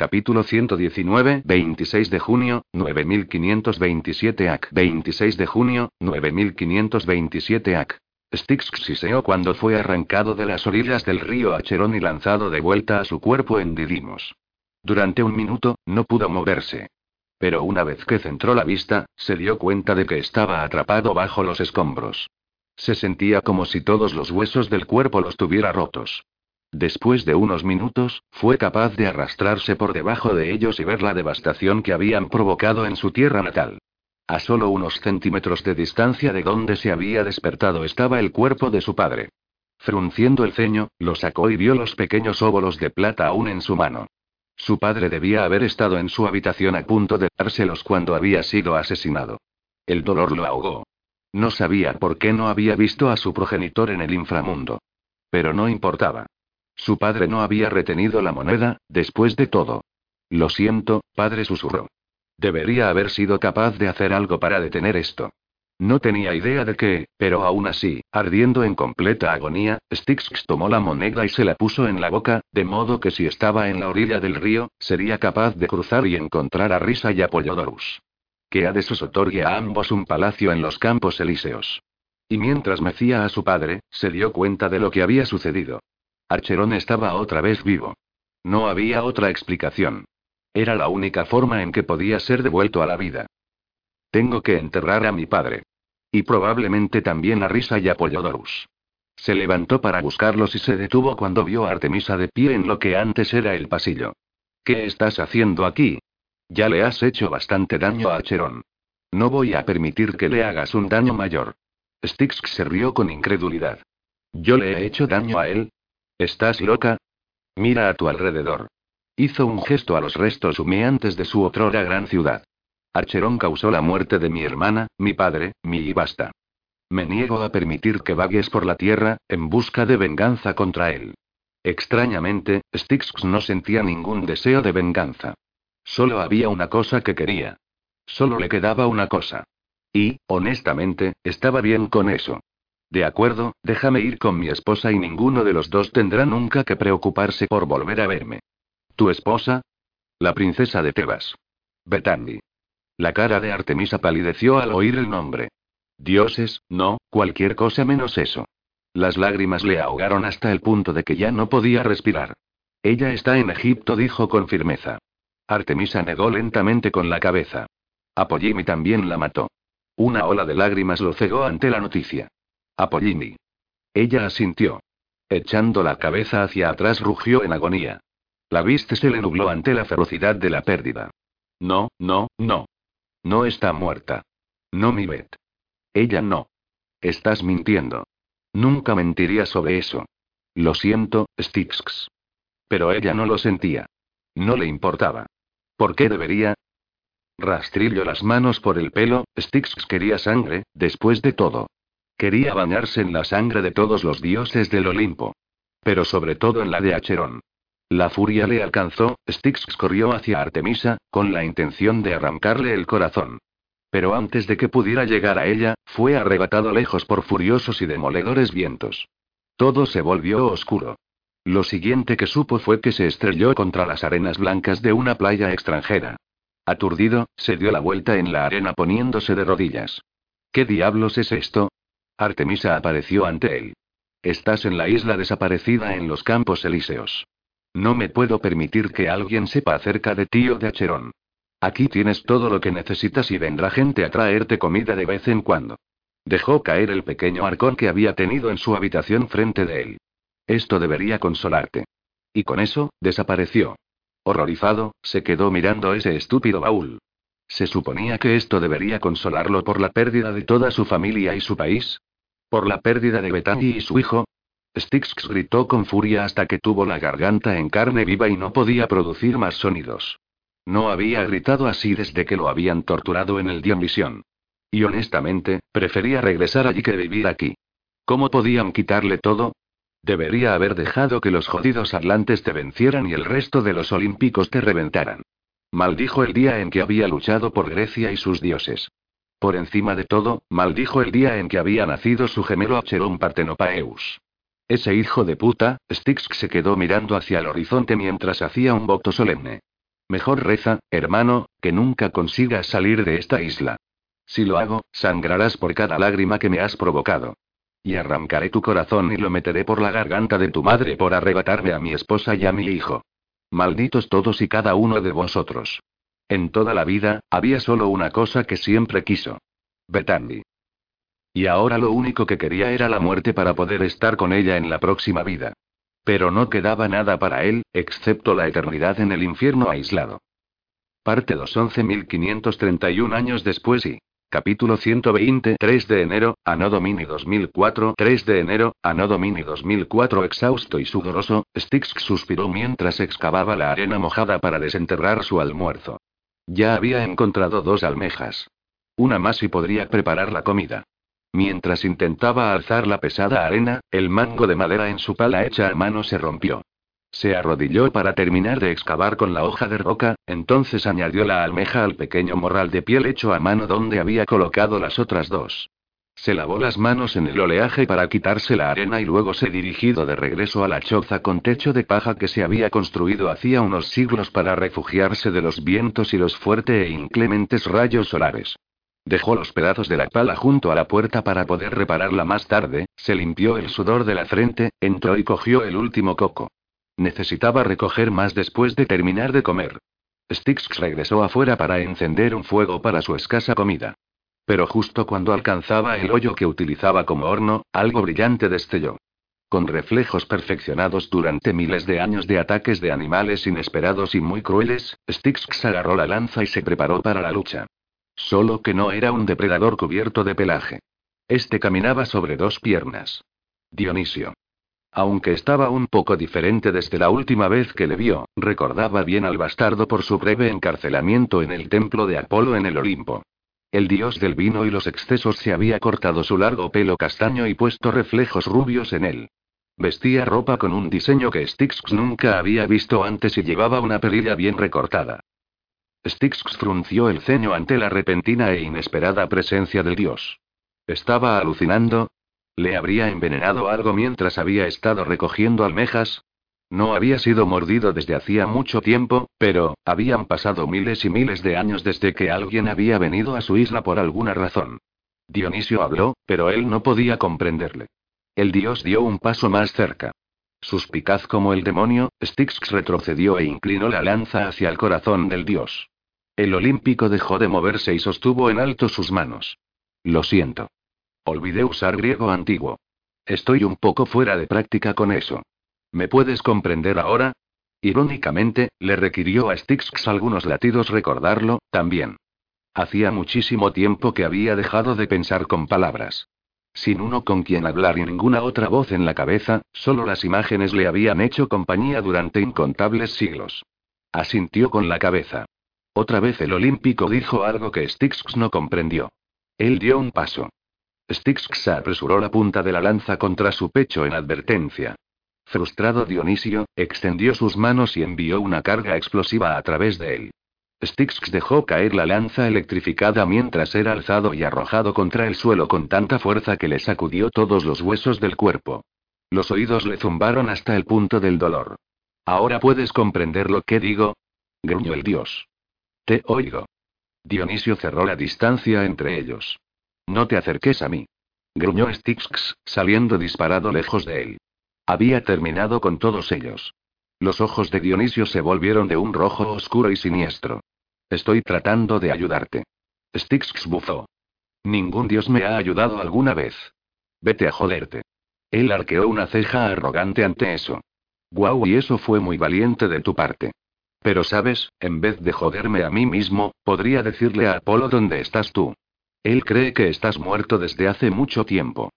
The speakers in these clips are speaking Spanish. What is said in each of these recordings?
Capítulo 119, 26 de junio, 9527 AC. 26 de junio, 9527 AC. Styx cuando fue arrancado de las orillas del río Acherón y lanzado de vuelta a su cuerpo en Didimos. Durante un minuto, no pudo moverse. Pero una vez que centró la vista, se dio cuenta de que estaba atrapado bajo los escombros. Se sentía como si todos los huesos del cuerpo los tuviera rotos. Después de unos minutos, fue capaz de arrastrarse por debajo de ellos y ver la devastación que habían provocado en su tierra natal. A solo unos centímetros de distancia de donde se había despertado estaba el cuerpo de su padre. Frunciendo el ceño, lo sacó y vio los pequeños óvulos de plata aún en su mano. Su padre debía haber estado en su habitación a punto de dárselos cuando había sido asesinado. El dolor lo ahogó. No sabía por qué no había visto a su progenitor en el inframundo. Pero no importaba. Su padre no había retenido la moneda, después de todo. Lo siento, padre susurró. Debería haber sido capaz de hacer algo para detener esto. No tenía idea de qué, pero aún así, ardiendo en completa agonía, Styx tomó la moneda y se la puso en la boca, de modo que si estaba en la orilla del río, sería capaz de cruzar y encontrar a Risa y Apollodorus. Que Hades otorgue a ambos un palacio en los campos elíseos. Y mientras mecía a su padre, se dio cuenta de lo que había sucedido. Archerón estaba otra vez vivo. No había otra explicación. Era la única forma en que podía ser devuelto a la vida. Tengo que enterrar a mi padre. Y probablemente también a Risa y a. Se levantó para buscarlos y se detuvo cuando vio a Artemisa de pie en lo que antes era el pasillo. ¿Qué estás haciendo aquí? Ya le has hecho bastante daño a Archerón. No voy a permitir que le hagas un daño mayor. Styx se rió con incredulidad. ¿Yo le he hecho daño a él? ¿Estás loca? Mira a tu alrededor. Hizo un gesto a los restos humeantes de su otrora gran ciudad. Archerón causó la muerte de mi hermana, mi padre, mi y basta. Me niego a permitir que vagues por la tierra, en busca de venganza contra él. Extrañamente, Styx no sentía ningún deseo de venganza. Solo había una cosa que quería. Solo le quedaba una cosa. Y, honestamente, estaba bien con eso. De acuerdo, déjame ir con mi esposa y ninguno de los dos tendrá nunca que preocuparse por volver a verme. ¿Tu esposa? La princesa de Tebas. Betandi. La cara de Artemisa palideció al oír el nombre. Dioses, no, cualquier cosa menos eso. Las lágrimas le ahogaron hasta el punto de que ya no podía respirar. Ella está en Egipto, dijo con firmeza. Artemisa negó lentamente con la cabeza. Apollimi también la mató. Una ola de lágrimas lo cegó ante la noticia. Apollini. Ella asintió. Echando la cabeza hacia atrás rugió en agonía. La vista se le nubló ante la ferocidad de la pérdida. No, no, no. No está muerta. No, mi Bet. Ella no. Estás mintiendo. Nunca mentiría sobre eso. Lo siento, Styx. Pero ella no lo sentía. No le importaba. ¿Por qué debería? Rastrillo las manos por el pelo, Styx quería sangre, después de todo. Quería bañarse en la sangre de todos los dioses del Olimpo. Pero sobre todo en la de Acherón. La furia le alcanzó, Styx corrió hacia Artemisa, con la intención de arrancarle el corazón. Pero antes de que pudiera llegar a ella, fue arrebatado lejos por furiosos y demoledores vientos. Todo se volvió oscuro. Lo siguiente que supo fue que se estrelló contra las arenas blancas de una playa extranjera. Aturdido, se dio la vuelta en la arena poniéndose de rodillas. ¿Qué diablos es esto? Artemisa apareció ante él. Estás en la isla desaparecida en los campos elíseos. No me puedo permitir que alguien sepa acerca de ti o de Acherón. Aquí tienes todo lo que necesitas y vendrá gente a traerte comida de vez en cuando. Dejó caer el pequeño arcón que había tenido en su habitación frente de él. Esto debería consolarte. Y con eso, desapareció. Horrorizado, se quedó mirando ese estúpido baúl. ¿Se suponía que esto debería consolarlo por la pérdida de toda su familia y su país? ¿Por la pérdida de Bethany y su hijo? Styx gritó con furia hasta que tuvo la garganta en carne viva y no podía producir más sonidos. No había gritado así desde que lo habían torturado en el Dionisión. Y honestamente, prefería regresar allí que vivir aquí. ¿Cómo podían quitarle todo? Debería haber dejado que los jodidos atlantes te vencieran y el resto de los olímpicos te reventaran. Maldijo el día en que había luchado por Grecia y sus dioses. Por encima de todo, maldijo el día en que había nacido su gemelo Acheron Partenopaeus. Ese hijo de puta, Styx se quedó mirando hacia el horizonte mientras hacía un voto solemne. Mejor reza, hermano, que nunca consigas salir de esta isla. Si lo hago, sangrarás por cada lágrima que me has provocado. Y arrancaré tu corazón y lo meteré por la garganta de tu madre por arrebatarme a mi esposa y a mi hijo. Malditos todos y cada uno de vosotros. En toda la vida, había solo una cosa que siempre quiso. Bethany. Y ahora lo único que quería era la muerte para poder estar con ella en la próxima vida. Pero no quedaba nada para él, excepto la eternidad en el infierno aislado. Parte 2 11.531 años después y Capítulo 120, 3 de enero, Anno Domini 2004, 3 de enero, Anno Domini 2004 Exhausto y sudoroso, Styx suspiró mientras excavaba la arena mojada para desenterrar su almuerzo. Ya había encontrado dos almejas. Una más y podría preparar la comida. Mientras intentaba alzar la pesada arena, el mango de madera en su pala hecha a mano se rompió. Se arrodilló para terminar de excavar con la hoja de roca, entonces añadió la almeja al pequeño morral de piel hecho a mano donde había colocado las otras dos. Se lavó las manos en el oleaje para quitarse la arena y luego se dirigió de regreso a la choza con techo de paja que se había construido hacía unos siglos para refugiarse de los vientos y los fuertes e inclementes rayos solares. Dejó los pedazos de la pala junto a la puerta para poder repararla más tarde, se limpió el sudor de la frente, entró y cogió el último coco. Necesitaba recoger más después de terminar de comer. Styx regresó afuera para encender un fuego para su escasa comida. Pero justo cuando alcanzaba el hoyo que utilizaba como horno, algo brillante destelló. Con reflejos perfeccionados durante miles de años de ataques de animales inesperados y muy crueles, Styx agarró la lanza y se preparó para la lucha. Solo que no era un depredador cubierto de pelaje. Este caminaba sobre dos piernas. Dionisio. Aunque estaba un poco diferente desde la última vez que le vio, recordaba bien al bastardo por su breve encarcelamiento en el templo de Apolo en el Olimpo. El dios del vino y los excesos se había cortado su largo pelo castaño y puesto reflejos rubios en él. Vestía ropa con un diseño que Styx nunca había visto antes y llevaba una perilla bien recortada. Styx frunció el ceño ante la repentina e inesperada presencia del dios. ¿Estaba alucinando? ¿Le habría envenenado algo mientras había estado recogiendo almejas? No había sido mordido desde hacía mucho tiempo, pero, habían pasado miles y miles de años desde que alguien había venido a su isla por alguna razón. Dionisio habló, pero él no podía comprenderle. El dios dio un paso más cerca. Suspicaz como el demonio, Styx retrocedió e inclinó la lanza hacia el corazón del dios. El olímpico dejó de moverse y sostuvo en alto sus manos. Lo siento. Olvidé usar griego antiguo. Estoy un poco fuera de práctica con eso. ¿Me puedes comprender ahora? Irónicamente, le requirió a Styx algunos latidos recordarlo, también. Hacía muchísimo tiempo que había dejado de pensar con palabras. Sin uno con quien hablar y ninguna otra voz en la cabeza, solo las imágenes le habían hecho compañía durante incontables siglos. Asintió con la cabeza. Otra vez el olímpico dijo algo que Styx no comprendió. Él dio un paso. Styx apresuró la punta de la lanza contra su pecho en advertencia. Frustrado Dionisio, extendió sus manos y envió una carga explosiva a través de él. Styx dejó caer la lanza electrificada mientras era alzado y arrojado contra el suelo con tanta fuerza que le sacudió todos los huesos del cuerpo. Los oídos le zumbaron hasta el punto del dolor. ¿Ahora puedes comprender lo que digo? gruñó el dios. Te oigo. Dionisio cerró la distancia entre ellos. No te acerques a mí. Gruñó Styx, saliendo disparado lejos de él. Había terminado con todos ellos. Los ojos de Dionisio se volvieron de un rojo oscuro y siniestro. Estoy tratando de ayudarte. Styx bufó. Ningún dios me ha ayudado alguna vez. Vete a joderte. Él arqueó una ceja arrogante ante eso. Guau, y eso fue muy valiente de tu parte. Pero sabes, en vez de joderme a mí mismo, podría decirle a Apolo dónde estás tú. Él cree que estás muerto desde hace mucho tiempo.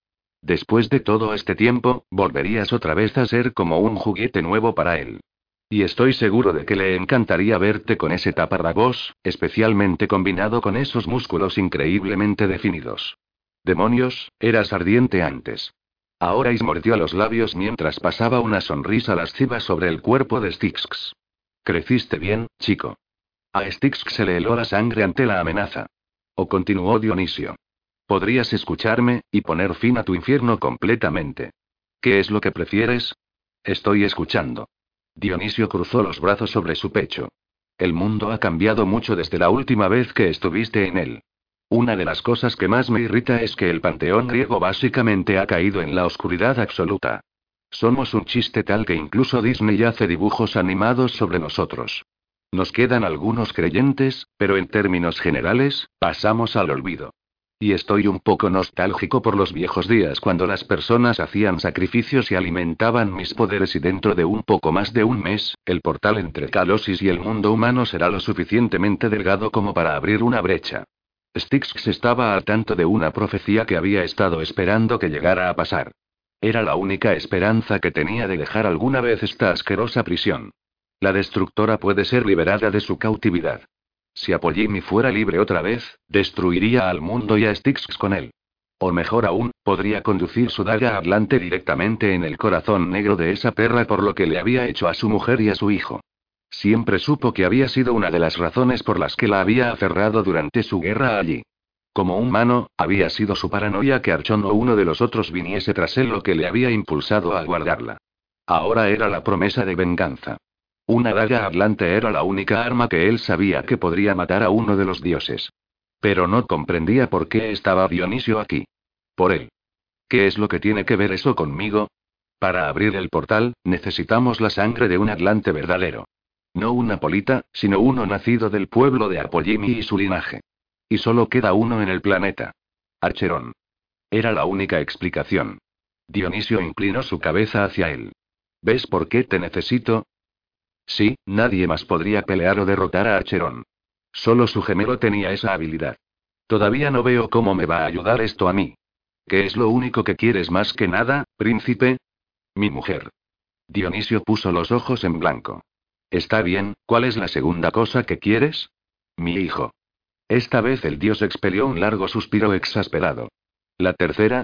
Después de todo este tiempo, volverías otra vez a ser como un juguete nuevo para él. Y estoy seguro de que le encantaría verte con ese taparrabos, especialmente combinado con esos músculos increíblemente definidos. Demonios, eras ardiente antes. Ahora mordió los labios mientras pasaba una sonrisa lasciva sobre el cuerpo de Styx. Creciste bien, chico. A Styx se le heló la sangre ante la amenaza. O continuó Dionisio. Podrías escucharme, y poner fin a tu infierno completamente. ¿Qué es lo que prefieres? Estoy escuchando. Dionisio cruzó los brazos sobre su pecho. El mundo ha cambiado mucho desde la última vez que estuviste en él. Una de las cosas que más me irrita es que el panteón griego básicamente ha caído en la oscuridad absoluta. Somos un chiste tal que incluso Disney hace dibujos animados sobre nosotros. Nos quedan algunos creyentes, pero en términos generales, pasamos al olvido. Y estoy un poco nostálgico por los viejos días cuando las personas hacían sacrificios y alimentaban mis poderes y dentro de un poco más de un mes, el portal entre Calosis y el mundo humano será lo suficientemente delgado como para abrir una brecha. Styx estaba al tanto de una profecía que había estado esperando que llegara a pasar. Era la única esperanza que tenía de dejar alguna vez esta asquerosa prisión. La destructora puede ser liberada de su cautividad. Si Apollimi fuera libre otra vez, destruiría al mundo y a Styx con él. O mejor aún, podría conducir su daga hablante directamente en el corazón negro de esa perra por lo que le había hecho a su mujer y a su hijo. Siempre supo que había sido una de las razones por las que la había aferrado durante su guerra allí. Como humano, había sido su paranoia que Archon o uno de los otros viniese tras él lo que le había impulsado a guardarla. Ahora era la promesa de venganza. Una daga hablante era la única arma que él sabía que podría matar a uno de los dioses. Pero no comprendía por qué estaba Dionisio aquí. Por él. ¿Qué es lo que tiene que ver eso conmigo? Para abrir el portal, necesitamos la sangre de un atlante verdadero. No un apolita, sino uno nacido del pueblo de Apollimi y su linaje. Y solo queda uno en el planeta. Archerón. Era la única explicación. Dionisio inclinó su cabeza hacia él. ¿Ves por qué te necesito? Sí, nadie más podría pelear o derrotar a Archerón. Solo su gemelo tenía esa habilidad. Todavía no veo cómo me va a ayudar esto a mí. ¿Qué es lo único que quieres más que nada, príncipe? Mi mujer. Dionisio puso los ojos en blanco. Está bien, ¿cuál es la segunda cosa que quieres? Mi hijo. Esta vez el dios expelió un largo suspiro exasperado. La tercera.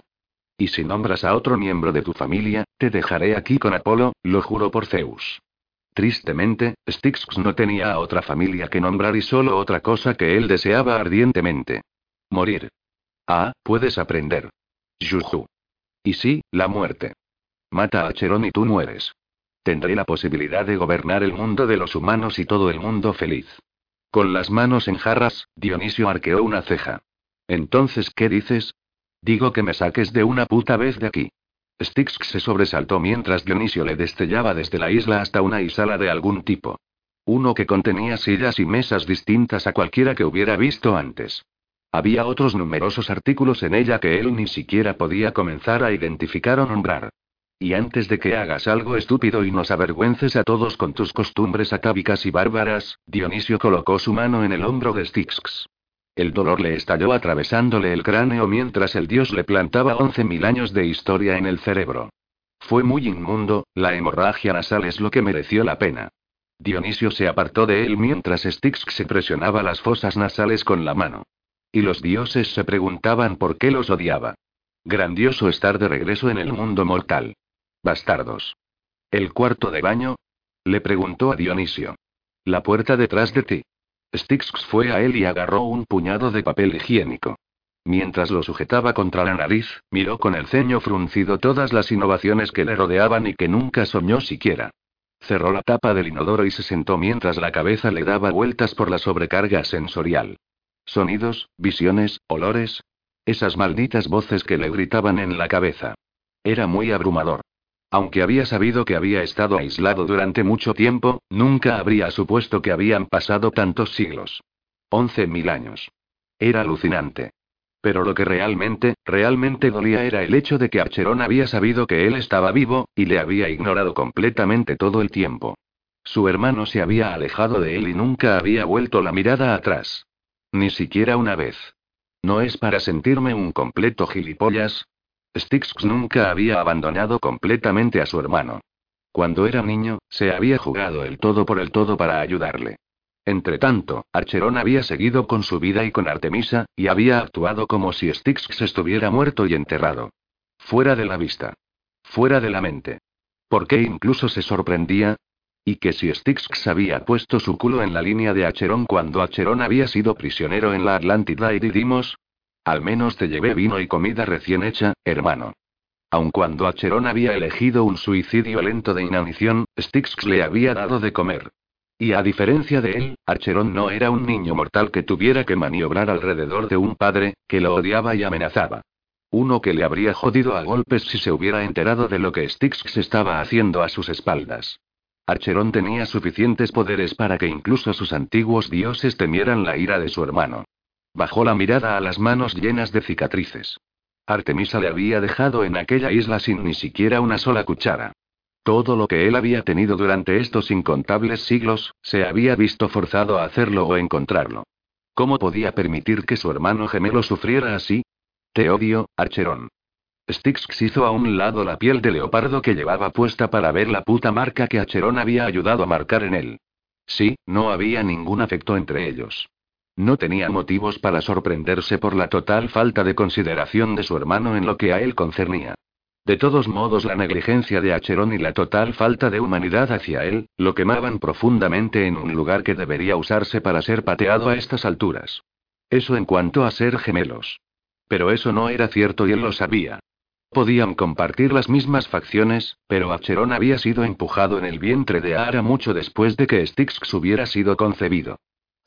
Y si nombras a otro miembro de tu familia, te dejaré aquí con Apolo, lo juro por Zeus. Tristemente, Styx no tenía a otra familia que nombrar y solo otra cosa que él deseaba ardientemente. Morir. Ah, puedes aprender. Juju. Y sí, la muerte. Mata a Cherón y tú mueres. Tendré la posibilidad de gobernar el mundo de los humanos y todo el mundo feliz. Con las manos en jarras, Dionisio arqueó una ceja. Entonces, ¿qué dices? Digo que me saques de una puta vez de aquí. Styx se sobresaltó mientras Dionisio le destellaba desde la isla hasta una isla de algún tipo. Uno que contenía sillas y mesas distintas a cualquiera que hubiera visto antes. Había otros numerosos artículos en ella que él ni siquiera podía comenzar a identificar o nombrar. Y antes de que hagas algo estúpido y nos avergüences a todos con tus costumbres acábicas y bárbaras, Dionisio colocó su mano en el hombro de Styx. El dolor le estalló atravesándole el cráneo mientras el dios le plantaba once mil años de historia en el cerebro. Fue muy inmundo, la hemorragia nasal es lo que mereció la pena. Dionisio se apartó de él mientras Styx se presionaba las fosas nasales con la mano. Y los dioses se preguntaban por qué los odiaba. Grandioso estar de regreso en el mundo mortal. Bastardos. ¿El cuarto de baño? Le preguntó a Dionisio. La puerta detrás de ti. Styx fue a él y agarró un puñado de papel higiénico. Mientras lo sujetaba contra la nariz, miró con el ceño fruncido todas las innovaciones que le rodeaban y que nunca soñó siquiera. Cerró la tapa del inodoro y se sentó mientras la cabeza le daba vueltas por la sobrecarga sensorial. Sonidos, visiones, olores. Esas malditas voces que le gritaban en la cabeza. Era muy abrumador. Aunque había sabido que había estado aislado durante mucho tiempo, nunca habría supuesto que habían pasado tantos siglos. Once mil años. Era alucinante. Pero lo que realmente, realmente dolía era el hecho de que Archerón había sabido que él estaba vivo, y le había ignorado completamente todo el tiempo. Su hermano se había alejado de él y nunca había vuelto la mirada atrás. Ni siquiera una vez. No es para sentirme un completo gilipollas, Styx nunca había abandonado completamente a su hermano. Cuando era niño, se había jugado el todo por el todo para ayudarle. Entretanto, Archerón había seguido con su vida y con Artemisa, y había actuado como si Styx estuviera muerto y enterrado. Fuera de la vista. Fuera de la mente. ¿Por qué incluso se sorprendía? Y que si Styx había puesto su culo en la línea de Acherón cuando Acherón había sido prisionero en la Atlántida y Didimos, al menos te llevé vino y comida recién hecha, hermano. Aun cuando Acherón había elegido un suicidio lento de inanición, Styx le había dado de comer. Y a diferencia de él, Archerón no era un niño mortal que tuviera que maniobrar alrededor de un padre, que lo odiaba y amenazaba. Uno que le habría jodido a golpes si se hubiera enterado de lo que Styx estaba haciendo a sus espaldas. Archerón tenía suficientes poderes para que incluso sus antiguos dioses temieran la ira de su hermano. Bajó la mirada a las manos llenas de cicatrices. Artemisa le había dejado en aquella isla sin ni siquiera una sola cuchara. Todo lo que él había tenido durante estos incontables siglos, se había visto forzado a hacerlo o encontrarlo. ¿Cómo podía permitir que su hermano gemelo sufriera así? Te odio, Archerón. Styx hizo a un lado la piel de leopardo que llevaba puesta para ver la puta marca que Acheron había ayudado a marcar en él. Sí, no había ningún afecto entre ellos. No tenía motivos para sorprenderse por la total falta de consideración de su hermano en lo que a él concernía. De todos modos, la negligencia de Acheron y la total falta de humanidad hacia él, lo quemaban profundamente en un lugar que debería usarse para ser pateado a estas alturas. Eso en cuanto a ser gemelos. Pero eso no era cierto y él lo sabía. Podían compartir las mismas facciones, pero Acheron había sido empujado en el vientre de Ara mucho después de que Styx hubiera sido concebido.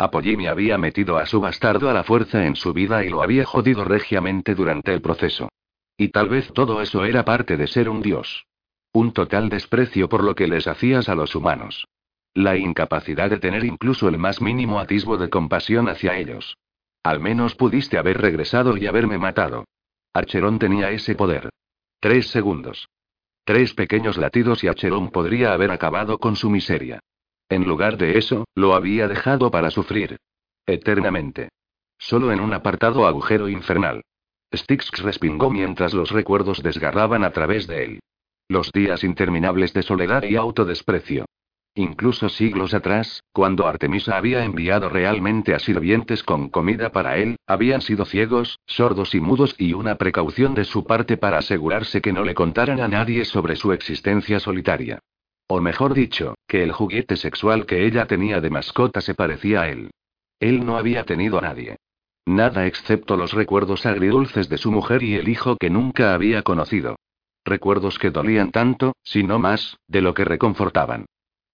Apollimi había metido a su bastardo a la fuerza en su vida y lo había jodido regiamente durante el proceso. Y tal vez todo eso era parte de ser un dios. Un total desprecio por lo que les hacías a los humanos. La incapacidad de tener incluso el más mínimo atisbo de compasión hacia ellos. Al menos pudiste haber regresado y haberme matado. Archerón tenía ese poder. Tres segundos. Tres pequeños latidos y Archerón podría haber acabado con su miseria. En lugar de eso, lo había dejado para sufrir. Eternamente. Solo en un apartado agujero infernal. Styx respingó mientras los recuerdos desgarraban a través de él. Los días interminables de soledad y autodesprecio. Incluso siglos atrás, cuando Artemisa había enviado realmente a sirvientes con comida para él, habían sido ciegos, sordos y mudos y una precaución de su parte para asegurarse que no le contaran a nadie sobre su existencia solitaria. O mejor dicho, que el juguete sexual que ella tenía de mascota se parecía a él. Él no había tenido a nadie. Nada excepto los recuerdos agridulces de su mujer y el hijo que nunca había conocido. Recuerdos que dolían tanto, si no más, de lo que reconfortaban.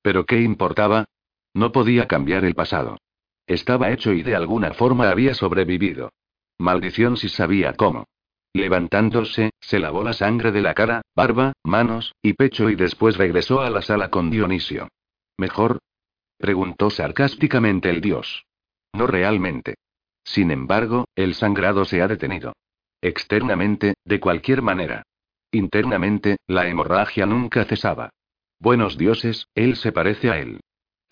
Pero ¿qué importaba? No podía cambiar el pasado. Estaba hecho y de alguna forma había sobrevivido. Maldición si sabía cómo. Levantándose, se lavó la sangre de la cara, barba, manos, y pecho y después regresó a la sala con Dionisio. ¿Mejor? preguntó sarcásticamente el dios. No realmente. Sin embargo, el sangrado se ha detenido. Externamente, de cualquier manera. Internamente, la hemorragia nunca cesaba. Buenos dioses, él se parece a él.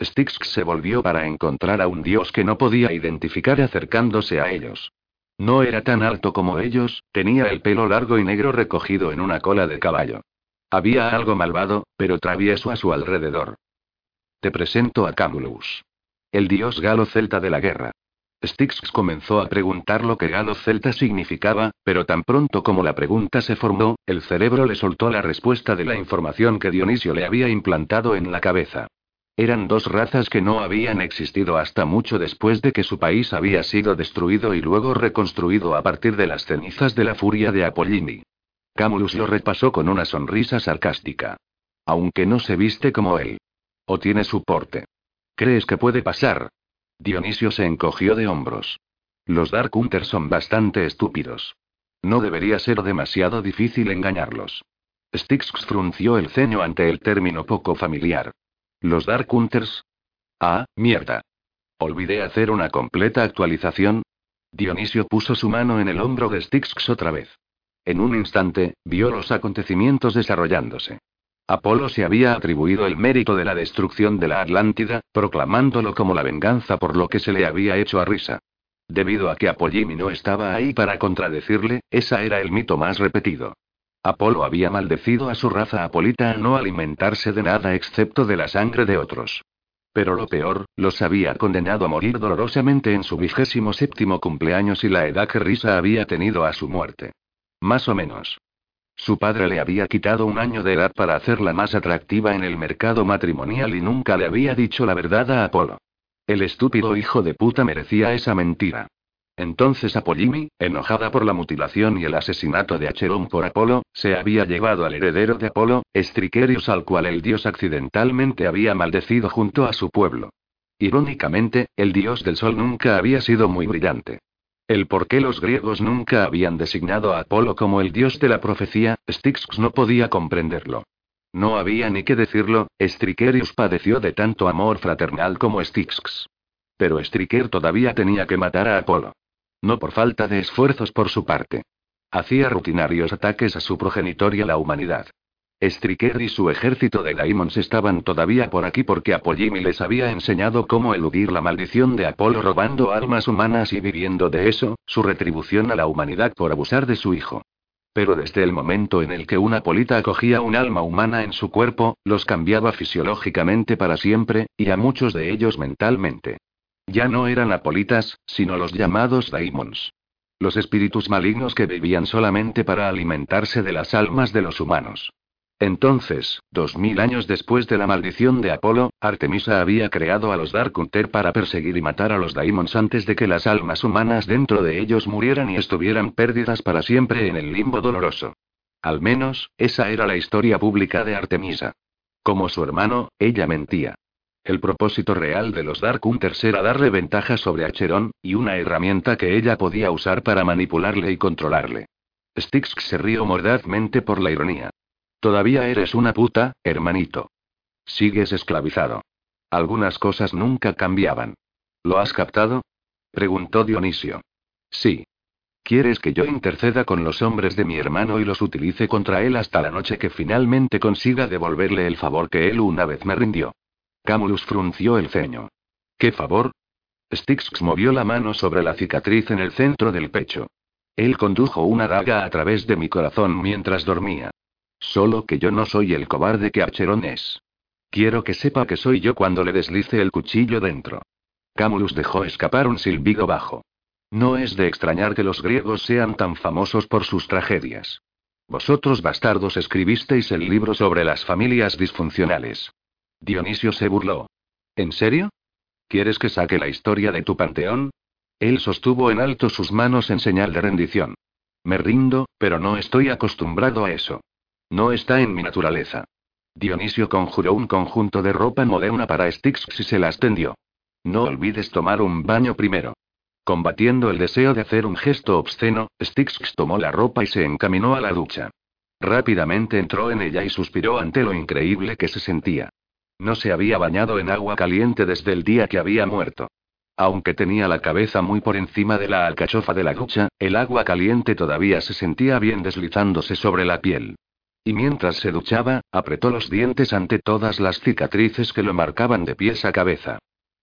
Styx se volvió para encontrar a un dios que no podía identificar acercándose a ellos. No era tan alto como ellos, tenía el pelo largo y negro recogido en una cola de caballo. Había algo malvado, pero travieso a su alrededor. Te presento a Camulus. El dios galo celta de la guerra. Styx comenzó a preguntar lo que galo celta significaba, pero tan pronto como la pregunta se formó, el cerebro le soltó la respuesta de la información que Dionisio le había implantado en la cabeza. Eran dos razas que no habían existido hasta mucho después de que su país había sido destruido y luego reconstruido a partir de las cenizas de la furia de Apollini. Camulus lo repasó con una sonrisa sarcástica. Aunque no se viste como él. O tiene su porte. ¿Crees que puede pasar? Dionisio se encogió de hombros. Los Dark Hunters son bastante estúpidos. No debería ser demasiado difícil engañarlos. Styx frunció el ceño ante el término poco familiar. ¿Los Dark Hunters? Ah, mierda. ¿Olvidé hacer una completa actualización? Dionisio puso su mano en el hombro de Styx otra vez. En un instante, vio los acontecimientos desarrollándose. Apolo se había atribuido el mérito de la destrucción de la Atlántida, proclamándolo como la venganza por lo que se le había hecho a Risa. Debido a que Apollimi no estaba ahí para contradecirle, esa era el mito más repetido. Apolo había maldecido a su raza apolita a no alimentarse de nada excepto de la sangre de otros. Pero lo peor, los había condenado a morir dolorosamente en su vigésimo séptimo cumpleaños y la edad que Risa había tenido a su muerte. Más o menos. Su padre le había quitado un año de edad para hacerla más atractiva en el mercado matrimonial y nunca le había dicho la verdad a Apolo. El estúpido hijo de puta merecía esa mentira. Entonces Apollimi, enojada por la mutilación y el asesinato de Acheron por Apolo, se había llevado al heredero de Apolo, Estriquerius al cual el dios accidentalmente había maldecido junto a su pueblo. Irónicamente, el dios del sol nunca había sido muy brillante. El por qué los griegos nunca habían designado a Apolo como el dios de la profecía, Styx no podía comprenderlo. No había ni que decirlo, Strikerius padeció de tanto amor fraternal como Styx. Pero Striker todavía tenía que matar a Apolo. No por falta de esfuerzos por su parte. Hacía rutinarios ataques a su progenitor y a la humanidad. Striker y su ejército de Daimons estaban todavía por aquí porque Apollimi les había enseñado cómo eludir la maldición de Apolo robando almas humanas y viviendo de eso, su retribución a la humanidad por abusar de su hijo. Pero desde el momento en el que una polita acogía un alma humana en su cuerpo, los cambiaba fisiológicamente para siempre, y a muchos de ellos mentalmente. Ya no eran apolitas, sino los llamados daimons. Los espíritus malignos que vivían solamente para alimentarse de las almas de los humanos. Entonces, dos mil años después de la maldición de Apolo, Artemisa había creado a los Darkunter para perseguir y matar a los Daimons antes de que las almas humanas dentro de ellos murieran y estuvieran perdidas para siempre en el limbo doloroso. Al menos, esa era la historia pública de Artemisa. Como su hermano, ella mentía. El propósito real de los Darkunters era darle ventaja sobre Acheron, y una herramienta que ella podía usar para manipularle y controlarle. Styx se rió mordazmente por la ironía. Todavía eres una puta, hermanito. Sigues esclavizado. Algunas cosas nunca cambiaban. ¿Lo has captado? preguntó Dionisio. Sí. ¿Quieres que yo interceda con los hombres de mi hermano y los utilice contra él hasta la noche que finalmente consiga devolverle el favor que él una vez me rindió? Camulus frunció el ceño. ¿Qué favor? Styx movió la mano sobre la cicatriz en el centro del pecho. Él condujo una daga a través de mi corazón mientras dormía. Solo que yo no soy el cobarde que Acheron es. Quiero que sepa que soy yo cuando le deslice el cuchillo dentro. Camulus dejó escapar un silbido bajo. No es de extrañar que los griegos sean tan famosos por sus tragedias. Vosotros bastardos escribisteis el libro sobre las familias disfuncionales. Dionisio se burló. ¿En serio? ¿Quieres que saque la historia de tu panteón? Él sostuvo en alto sus manos en señal de rendición. Me rindo, pero no estoy acostumbrado a eso. No está en mi naturaleza. Dionisio conjuró un conjunto de ropa moderna para Styx y se las tendió. No olvides tomar un baño primero. Combatiendo el deseo de hacer un gesto obsceno, Styx tomó la ropa y se encaminó a la ducha. Rápidamente entró en ella y suspiró ante lo increíble que se sentía. No se había bañado en agua caliente desde el día que había muerto. Aunque tenía la cabeza muy por encima de la alcachofa de la ducha, el agua caliente todavía se sentía bien deslizándose sobre la piel. Y mientras se duchaba, apretó los dientes ante todas las cicatrices que lo marcaban de pies a cabeza.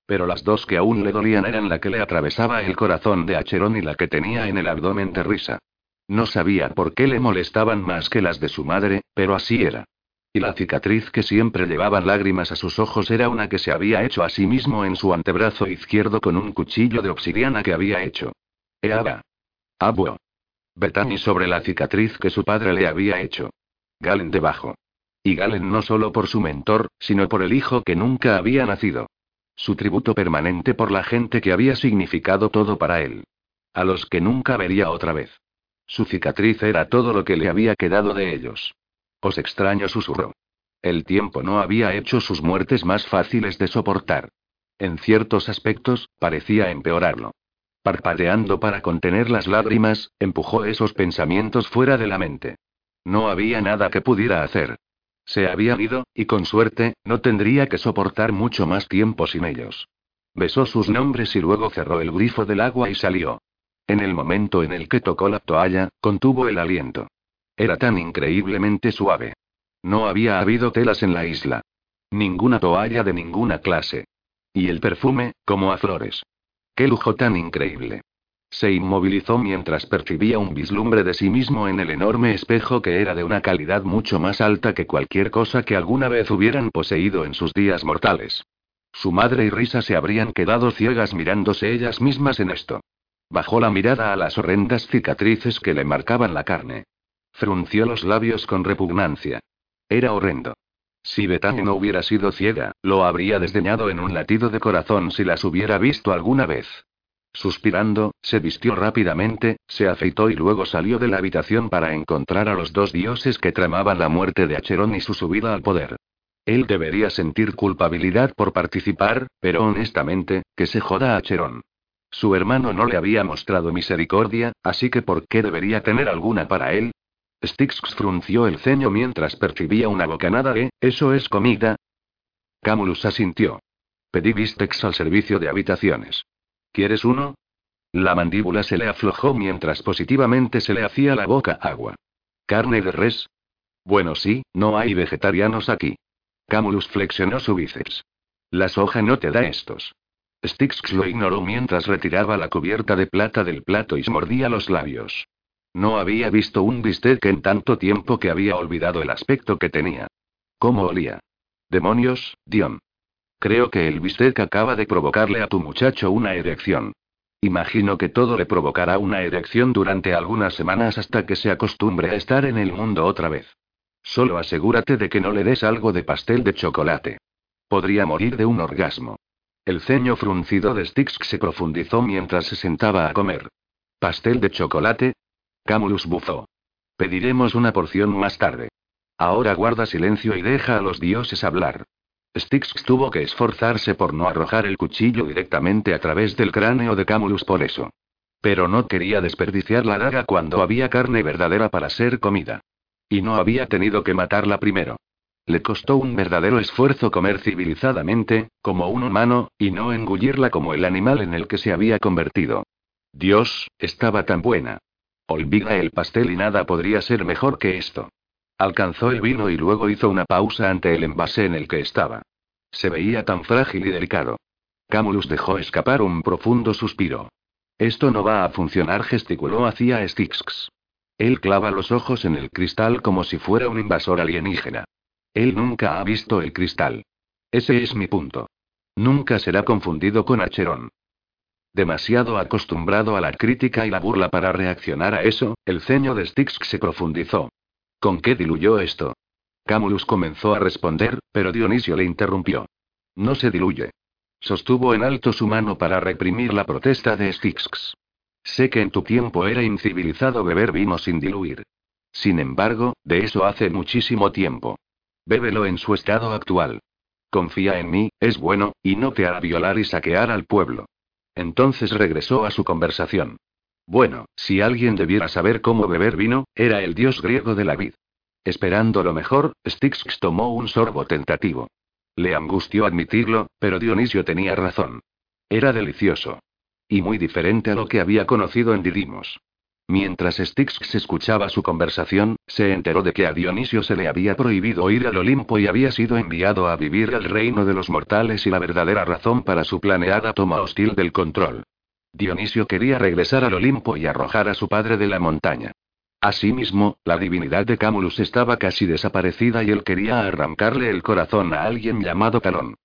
Pero las dos que aún le dolían eran la que le atravesaba el corazón de Acherón y la que tenía en el abdomen de risa. No sabía por qué le molestaban más que las de su madre, pero así era. Y la cicatriz que siempre llevaban lágrimas a sus ojos era una que se había hecho a sí mismo en su antebrazo izquierdo con un cuchillo de obsidiana que había hecho. Eaba. Abuo. Betani sobre la cicatriz que su padre le había hecho. Galen debajo. Y Galen no solo por su mentor, sino por el hijo que nunca había nacido. Su tributo permanente por la gente que había significado todo para él. A los que nunca vería otra vez. Su cicatriz era todo lo que le había quedado de ellos. Os extraño, susurró. El tiempo no había hecho sus muertes más fáciles de soportar. En ciertos aspectos, parecía empeorarlo. Parpadeando para contener las lágrimas, empujó esos pensamientos fuera de la mente. No había nada que pudiera hacer. Se habían ido, y con suerte, no tendría que soportar mucho más tiempo sin ellos. Besó sus nombres y luego cerró el grifo del agua y salió. En el momento en el que tocó la toalla, contuvo el aliento. Era tan increíblemente suave. No había habido telas en la isla. Ninguna toalla de ninguna clase. Y el perfume, como a flores. Qué lujo tan increíble. Se inmovilizó mientras percibía un vislumbre de sí mismo en el enorme espejo que era de una calidad mucho más alta que cualquier cosa que alguna vez hubieran poseído en sus días mortales. Su madre y Risa se habrían quedado ciegas mirándose ellas mismas en esto. Bajó la mirada a las horrendas cicatrices que le marcaban la carne. Frunció los labios con repugnancia. Era horrendo. Si Bethany no hubiera sido ciega, lo habría desdeñado en un latido de corazón si las hubiera visto alguna vez. Suspirando, se vistió rápidamente, se afeitó y luego salió de la habitación para encontrar a los dos dioses que tramaban la muerte de Acheron y su subida al poder. Él debería sentir culpabilidad por participar, pero honestamente, que se joda a Cherón. Su hermano no le había mostrado misericordia, así que ¿por qué debería tener alguna para él? Styx frunció el ceño mientras percibía una bocanada de, ¿eso es comida? Camulus asintió. Pedí bistecs al servicio de habitaciones. ¿Quieres uno? La mandíbula se le aflojó mientras positivamente se le hacía la boca agua. ¿Carne de res? Bueno, sí, no hay vegetarianos aquí. Camulus flexionó su bíceps. La soja no te da estos. Styx lo ignoró mientras retiraba la cubierta de plata del plato y se mordía los labios. No había visto un bistec en tanto tiempo que había olvidado el aspecto que tenía. ¿Cómo olía? Demonios, Dion. Creo que el bistec acaba de provocarle a tu muchacho una erección. Imagino que todo le provocará una erección durante algunas semanas hasta que se acostumbre a estar en el mundo otra vez. Solo asegúrate de que no le des algo de pastel de chocolate. Podría morir de un orgasmo. El ceño fruncido de Styx se profundizó mientras se sentaba a comer. ¿Pastel de chocolate? Camulus bufó. Pediremos una porción más tarde. Ahora guarda silencio y deja a los dioses hablar. Styx tuvo que esforzarse por no arrojar el cuchillo directamente a través del cráneo de Camulus por eso. Pero no quería desperdiciar la daga cuando había carne verdadera para ser comida. Y no había tenido que matarla primero. Le costó un verdadero esfuerzo comer civilizadamente, como un humano, y no engullirla como el animal en el que se había convertido. Dios, estaba tan buena. Olvida el pastel y nada podría ser mejor que esto. Alcanzó el vino y luego hizo una pausa ante el envase en el que estaba. Se veía tan frágil y delicado. Camulus dejó escapar un profundo suspiro. Esto no va a funcionar, gesticuló hacia Styx. Él clava los ojos en el cristal como si fuera un invasor alienígena. Él nunca ha visto el cristal. Ese es mi punto. Nunca será confundido con Acheron. Demasiado acostumbrado a la crítica y la burla para reaccionar a eso, el ceño de Styx se profundizó. ¿Con qué diluyó esto? Camulus comenzó a responder, pero Dionisio le interrumpió. No se diluye. Sostuvo en alto su mano para reprimir la protesta de Styx. Sé que en tu tiempo era incivilizado beber vino sin diluir. Sin embargo, de eso hace muchísimo tiempo. Bébelo en su estado actual. Confía en mí, es bueno, y no te hará violar y saquear al pueblo. Entonces regresó a su conversación. Bueno, si alguien debiera saber cómo beber vino, era el dios griego de la vid. Esperando lo mejor, Styx tomó un sorbo tentativo. Le angustió admitirlo, pero Dionisio tenía razón. Era delicioso. Y muy diferente a lo que había conocido en Didimos. Mientras Styx escuchaba su conversación, se enteró de que a Dionisio se le había prohibido ir al Olimpo y había sido enviado a vivir al reino de los mortales y la verdadera razón para su planeada toma hostil del control. Dionisio quería regresar al Olimpo y arrojar a su padre de la montaña. Asimismo, la divinidad de Camulus estaba casi desaparecida y él quería arrancarle el corazón a alguien llamado Talón.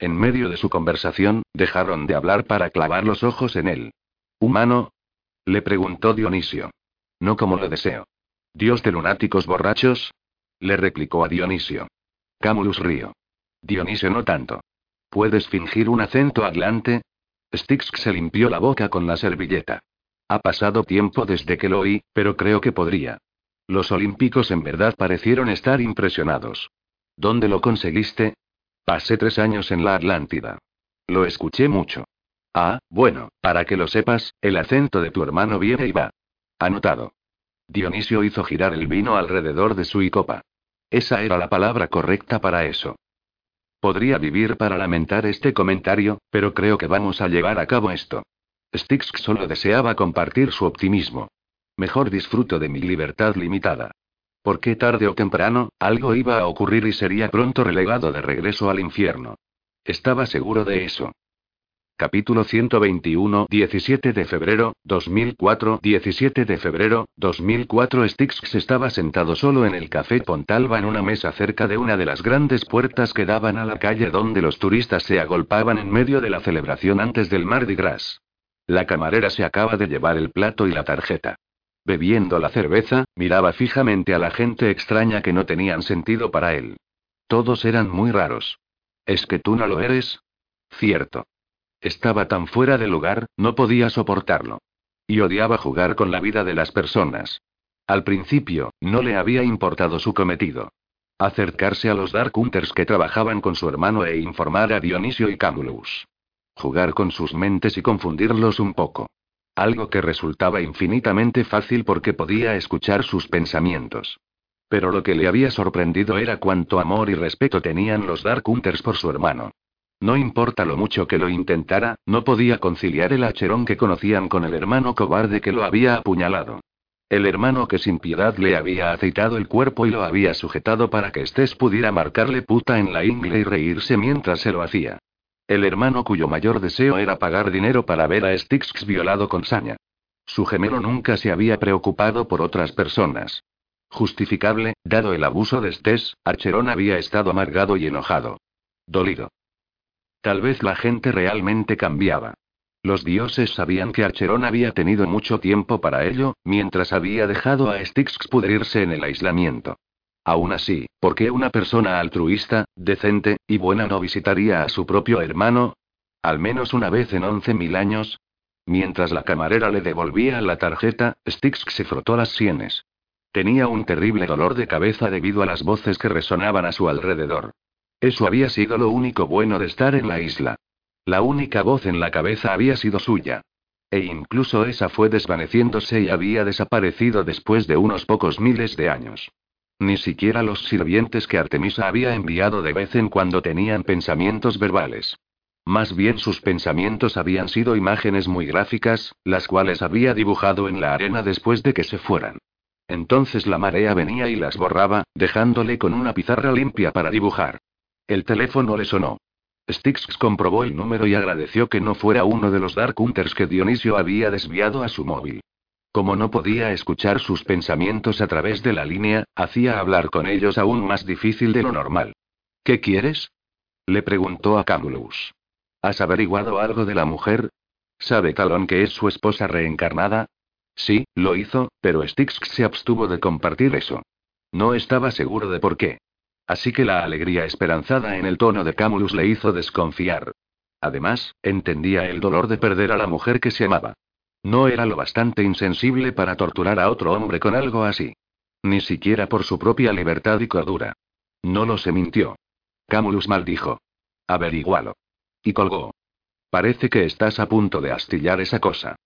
En medio de su conversación, dejaron de hablar para clavar los ojos en él. Humano, le preguntó Dionisio. No como lo deseo. ¿Dios de lunáticos borrachos? Le replicó a Dionisio. Camulus río. Dionisio no tanto. ¿Puedes fingir un acento atlante? Styx se limpió la boca con la servilleta. Ha pasado tiempo desde que lo oí, pero creo que podría. Los olímpicos en verdad parecieron estar impresionados. ¿Dónde lo conseguiste? Pasé tres años en la Atlántida. Lo escuché mucho. Ah, bueno, para que lo sepas, el acento de tu hermano viene y va. Anotado. Dionisio hizo girar el vino alrededor de su copa. Esa era la palabra correcta para eso. Podría vivir para lamentar este comentario, pero creo que vamos a llevar a cabo esto. Styx solo deseaba compartir su optimismo. Mejor disfruto de mi libertad limitada. Porque tarde o temprano, algo iba a ocurrir y sería pronto relegado de regreso al infierno. Estaba seguro de eso. Capítulo 121, 17 de febrero, 2004, 17 de febrero, 2004 Styx estaba sentado solo en el café Pontalba en una mesa cerca de una de las grandes puertas que daban a la calle donde los turistas se agolpaban en medio de la celebración antes del Mardi Gras. La camarera se acaba de llevar el plato y la tarjeta. Bebiendo la cerveza, miraba fijamente a la gente extraña que no tenían sentido para él. Todos eran muy raros. ¿Es que tú no lo eres? Cierto. Estaba tan fuera de lugar, no podía soportarlo. Y odiaba jugar con la vida de las personas. Al principio, no le había importado su cometido. Acercarse a los Dark Hunters que trabajaban con su hermano e informar a Dionisio y Camulus. Jugar con sus mentes y confundirlos un poco. Algo que resultaba infinitamente fácil porque podía escuchar sus pensamientos. Pero lo que le había sorprendido era cuánto amor y respeto tenían los Dark Hunters por su hermano. No importa lo mucho que lo intentara, no podía conciliar el acherón que conocían con el hermano cobarde que lo había apuñalado. El hermano que sin piedad le había aceitado el cuerpo y lo había sujetado para que Estés pudiera marcarle puta en la ingle y reírse mientras se lo hacía. El hermano cuyo mayor deseo era pagar dinero para ver a Styx violado con saña. Su gemelo nunca se había preocupado por otras personas. Justificable, dado el abuso de Estés, Archerón había estado amargado y enojado. Dolido. Tal vez la gente realmente cambiaba. Los dioses sabían que Archerón había tenido mucho tiempo para ello, mientras había dejado a Styx pudrirse en el aislamiento. Aún así, ¿por qué una persona altruista, decente y buena no visitaría a su propio hermano? Al menos una vez en once mil años. Mientras la camarera le devolvía la tarjeta, Styx se frotó las sienes. Tenía un terrible dolor de cabeza debido a las voces que resonaban a su alrededor. Eso había sido lo único bueno de estar en la isla. La única voz en la cabeza había sido suya. E incluso esa fue desvaneciéndose y había desaparecido después de unos pocos miles de años. Ni siquiera los sirvientes que Artemisa había enviado de vez en cuando tenían pensamientos verbales. Más bien sus pensamientos habían sido imágenes muy gráficas, las cuales había dibujado en la arena después de que se fueran. Entonces la marea venía y las borraba, dejándole con una pizarra limpia para dibujar. El teléfono le sonó. Styx comprobó el número y agradeció que no fuera uno de los Dark Hunters que Dionisio había desviado a su móvil. Como no podía escuchar sus pensamientos a través de la línea, hacía hablar con ellos aún más difícil de lo normal. ¿Qué quieres? Le preguntó a Camulus. ¿Has averiguado algo de la mujer? ¿Sabe Talón que es su esposa reencarnada? Sí, lo hizo, pero Styx se abstuvo de compartir eso. No estaba seguro de por qué. Así que la alegría esperanzada en el tono de Camulus le hizo desconfiar. Además, entendía el dolor de perder a la mujer que se amaba. No era lo bastante insensible para torturar a otro hombre con algo así. Ni siquiera por su propia libertad y cordura. No lo se mintió. Camulus maldijo. Averigualo. Y colgó. Parece que estás a punto de astillar esa cosa.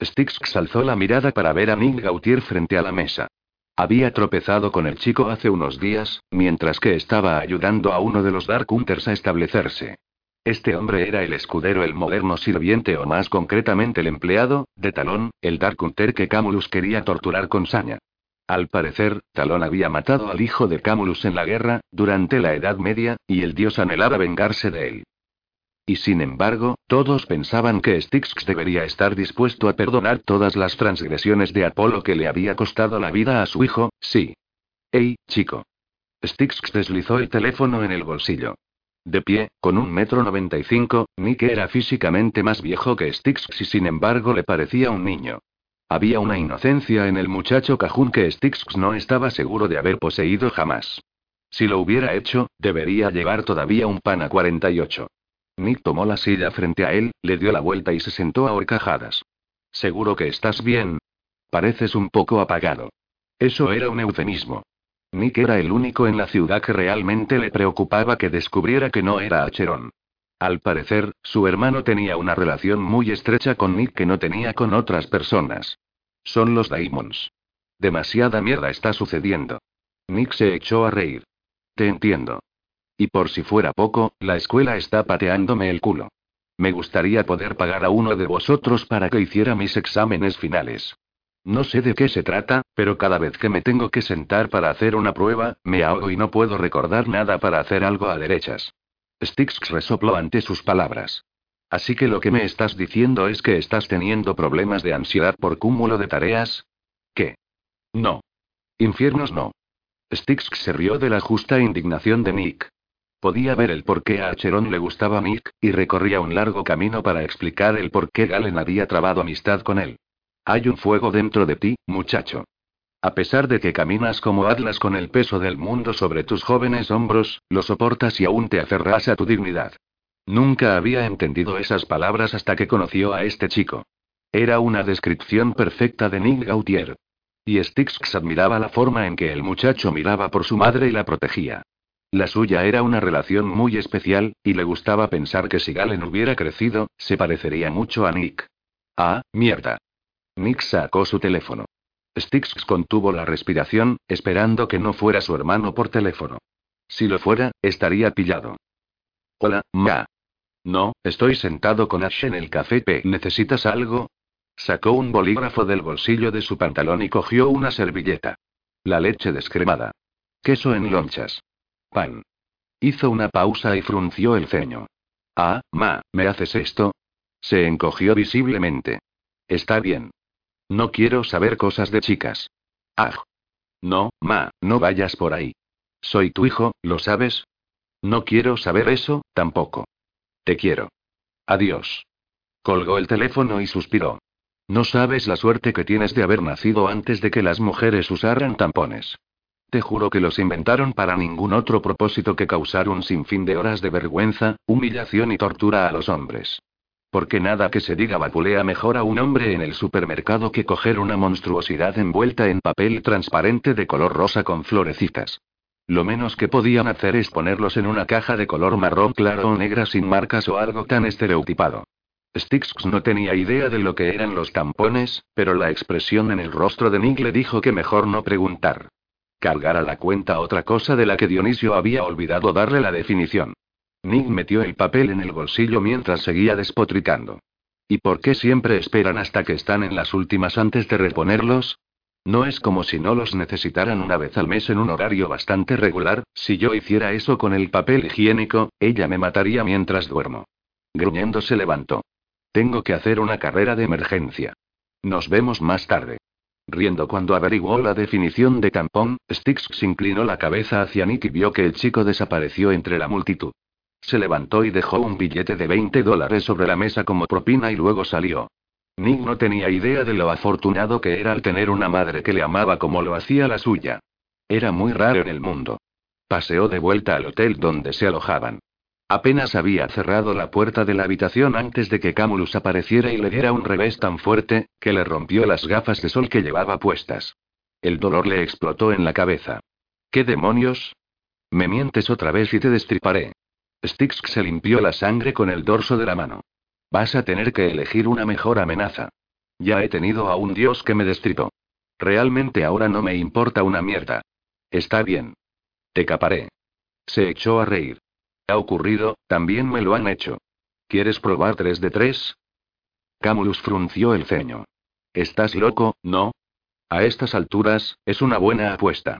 Styx alzó la mirada para ver a Nick Gautier frente a la mesa. Había tropezado con el chico hace unos días, mientras que estaba ayudando a uno de los Dark Hunters a establecerse. Este hombre era el escudero, el moderno sirviente o más concretamente el empleado, de Talón, el Dark Hunter que Camulus quería torturar con saña. Al parecer, Talón había matado al hijo de Camulus en la guerra, durante la Edad Media, y el dios anhelaba vengarse de él. Y sin embargo, todos pensaban que Styx debería estar dispuesto a perdonar todas las transgresiones de Apolo que le había costado la vida a su hijo, sí. ¡Ey, chico! Styx deslizó el teléfono en el bolsillo. De pie, con un metro noventa y cinco, Nick era físicamente más viejo que Styx y sin embargo le parecía un niño. Había una inocencia en el muchacho cajún que Styx no estaba seguro de haber poseído jamás. Si lo hubiera hecho, debería llevar todavía un pan a 48. Nick tomó la silla frente a él, le dio la vuelta y se sentó a horcajadas. ¿Seguro que estás bien? Pareces un poco apagado. Eso era un eufemismo. Nick era el único en la ciudad que realmente le preocupaba que descubriera que no era Acheron. Al parecer, su hermano tenía una relación muy estrecha con Nick que no tenía con otras personas. Son los Daimons. Demasiada mierda está sucediendo. Nick se echó a reír. Te entiendo. Y por si fuera poco, la escuela está pateándome el culo. Me gustaría poder pagar a uno de vosotros para que hiciera mis exámenes finales. No sé de qué se trata, pero cada vez que me tengo que sentar para hacer una prueba, me ahogo y no puedo recordar nada para hacer algo a derechas. Styx resopló ante sus palabras. Así que lo que me estás diciendo es que estás teniendo problemas de ansiedad por cúmulo de tareas? ¿Qué? No. Infiernos no. Styx se rió de la justa indignación de Nick. Podía ver el por qué a Acheron le gustaba Mick, y recorría un largo camino para explicar el por qué Galen había trabado amistad con él. Hay un fuego dentro de ti, muchacho. A pesar de que caminas como Atlas con el peso del mundo sobre tus jóvenes hombros, lo soportas y aún te aferras a tu dignidad. Nunca había entendido esas palabras hasta que conoció a este chico. Era una descripción perfecta de Nick Gautier. Y Styx admiraba la forma en que el muchacho miraba por su madre y la protegía. La suya era una relación muy especial, y le gustaba pensar que si Galen hubiera crecido, se parecería mucho a Nick. Ah, mierda. Nick sacó su teléfono. Styx contuvo la respiración, esperando que no fuera su hermano por teléfono. Si lo fuera, estaría pillado. Hola, Ma. No, estoy sentado con Ash en el café P. ¿Necesitas algo? Sacó un bolígrafo del bolsillo de su pantalón y cogió una servilleta. La leche descremada. Queso en lonchas. Pan. Hizo una pausa y frunció el ceño. Ah, ma, ¿me haces esto? Se encogió visiblemente. Está bien. No quiero saber cosas de chicas. Ah. No, ma, no vayas por ahí. Soy tu hijo, ¿lo sabes? No quiero saber eso, tampoco. Te quiero. Adiós. Colgó el teléfono y suspiró. No sabes la suerte que tienes de haber nacido antes de que las mujeres usaran tampones. Te juro que los inventaron para ningún otro propósito que causar un sinfín de horas de vergüenza, humillación y tortura a los hombres. Porque nada que se diga vapulea mejor a un hombre en el supermercado que coger una monstruosidad envuelta en papel transparente de color rosa con florecitas. Lo menos que podían hacer es ponerlos en una caja de color marrón claro o negra sin marcas o algo tan estereotipado. Styx no tenía idea de lo que eran los tampones, pero la expresión en el rostro de Nick le dijo que mejor no preguntar. Cargar a la cuenta otra cosa de la que Dionisio había olvidado darle la definición. Nick metió el papel en el bolsillo mientras seguía despotricando. ¿Y por qué siempre esperan hasta que están en las últimas antes de reponerlos? No es como si no los necesitaran una vez al mes en un horario bastante regular, si yo hiciera eso con el papel higiénico, ella me mataría mientras duermo. Gruñendo se levantó. Tengo que hacer una carrera de emergencia. Nos vemos más tarde. Riendo cuando averiguó la definición de tampón, Styx inclinó la cabeza hacia Nick y vio que el chico desapareció entre la multitud. Se levantó y dejó un billete de 20 dólares sobre la mesa como propina y luego salió. Nick no tenía idea de lo afortunado que era al tener una madre que le amaba como lo hacía la suya. Era muy raro en el mundo. Paseó de vuelta al hotel donde se alojaban. Apenas había cerrado la puerta de la habitación antes de que Camulus apareciera y le diera un revés tan fuerte, que le rompió las gafas de sol que llevaba puestas. El dolor le explotó en la cabeza. ¿Qué demonios? Me mientes otra vez y te destriparé. Styx se limpió la sangre con el dorso de la mano. Vas a tener que elegir una mejor amenaza. Ya he tenido a un dios que me destripó. Realmente ahora no me importa una mierda. Está bien. Te caparé. Se echó a reír. Ha ocurrido, también me lo han hecho. ¿Quieres probar tres de tres? Camulus frunció el ceño. ¿Estás loco, no? A estas alturas, es una buena apuesta.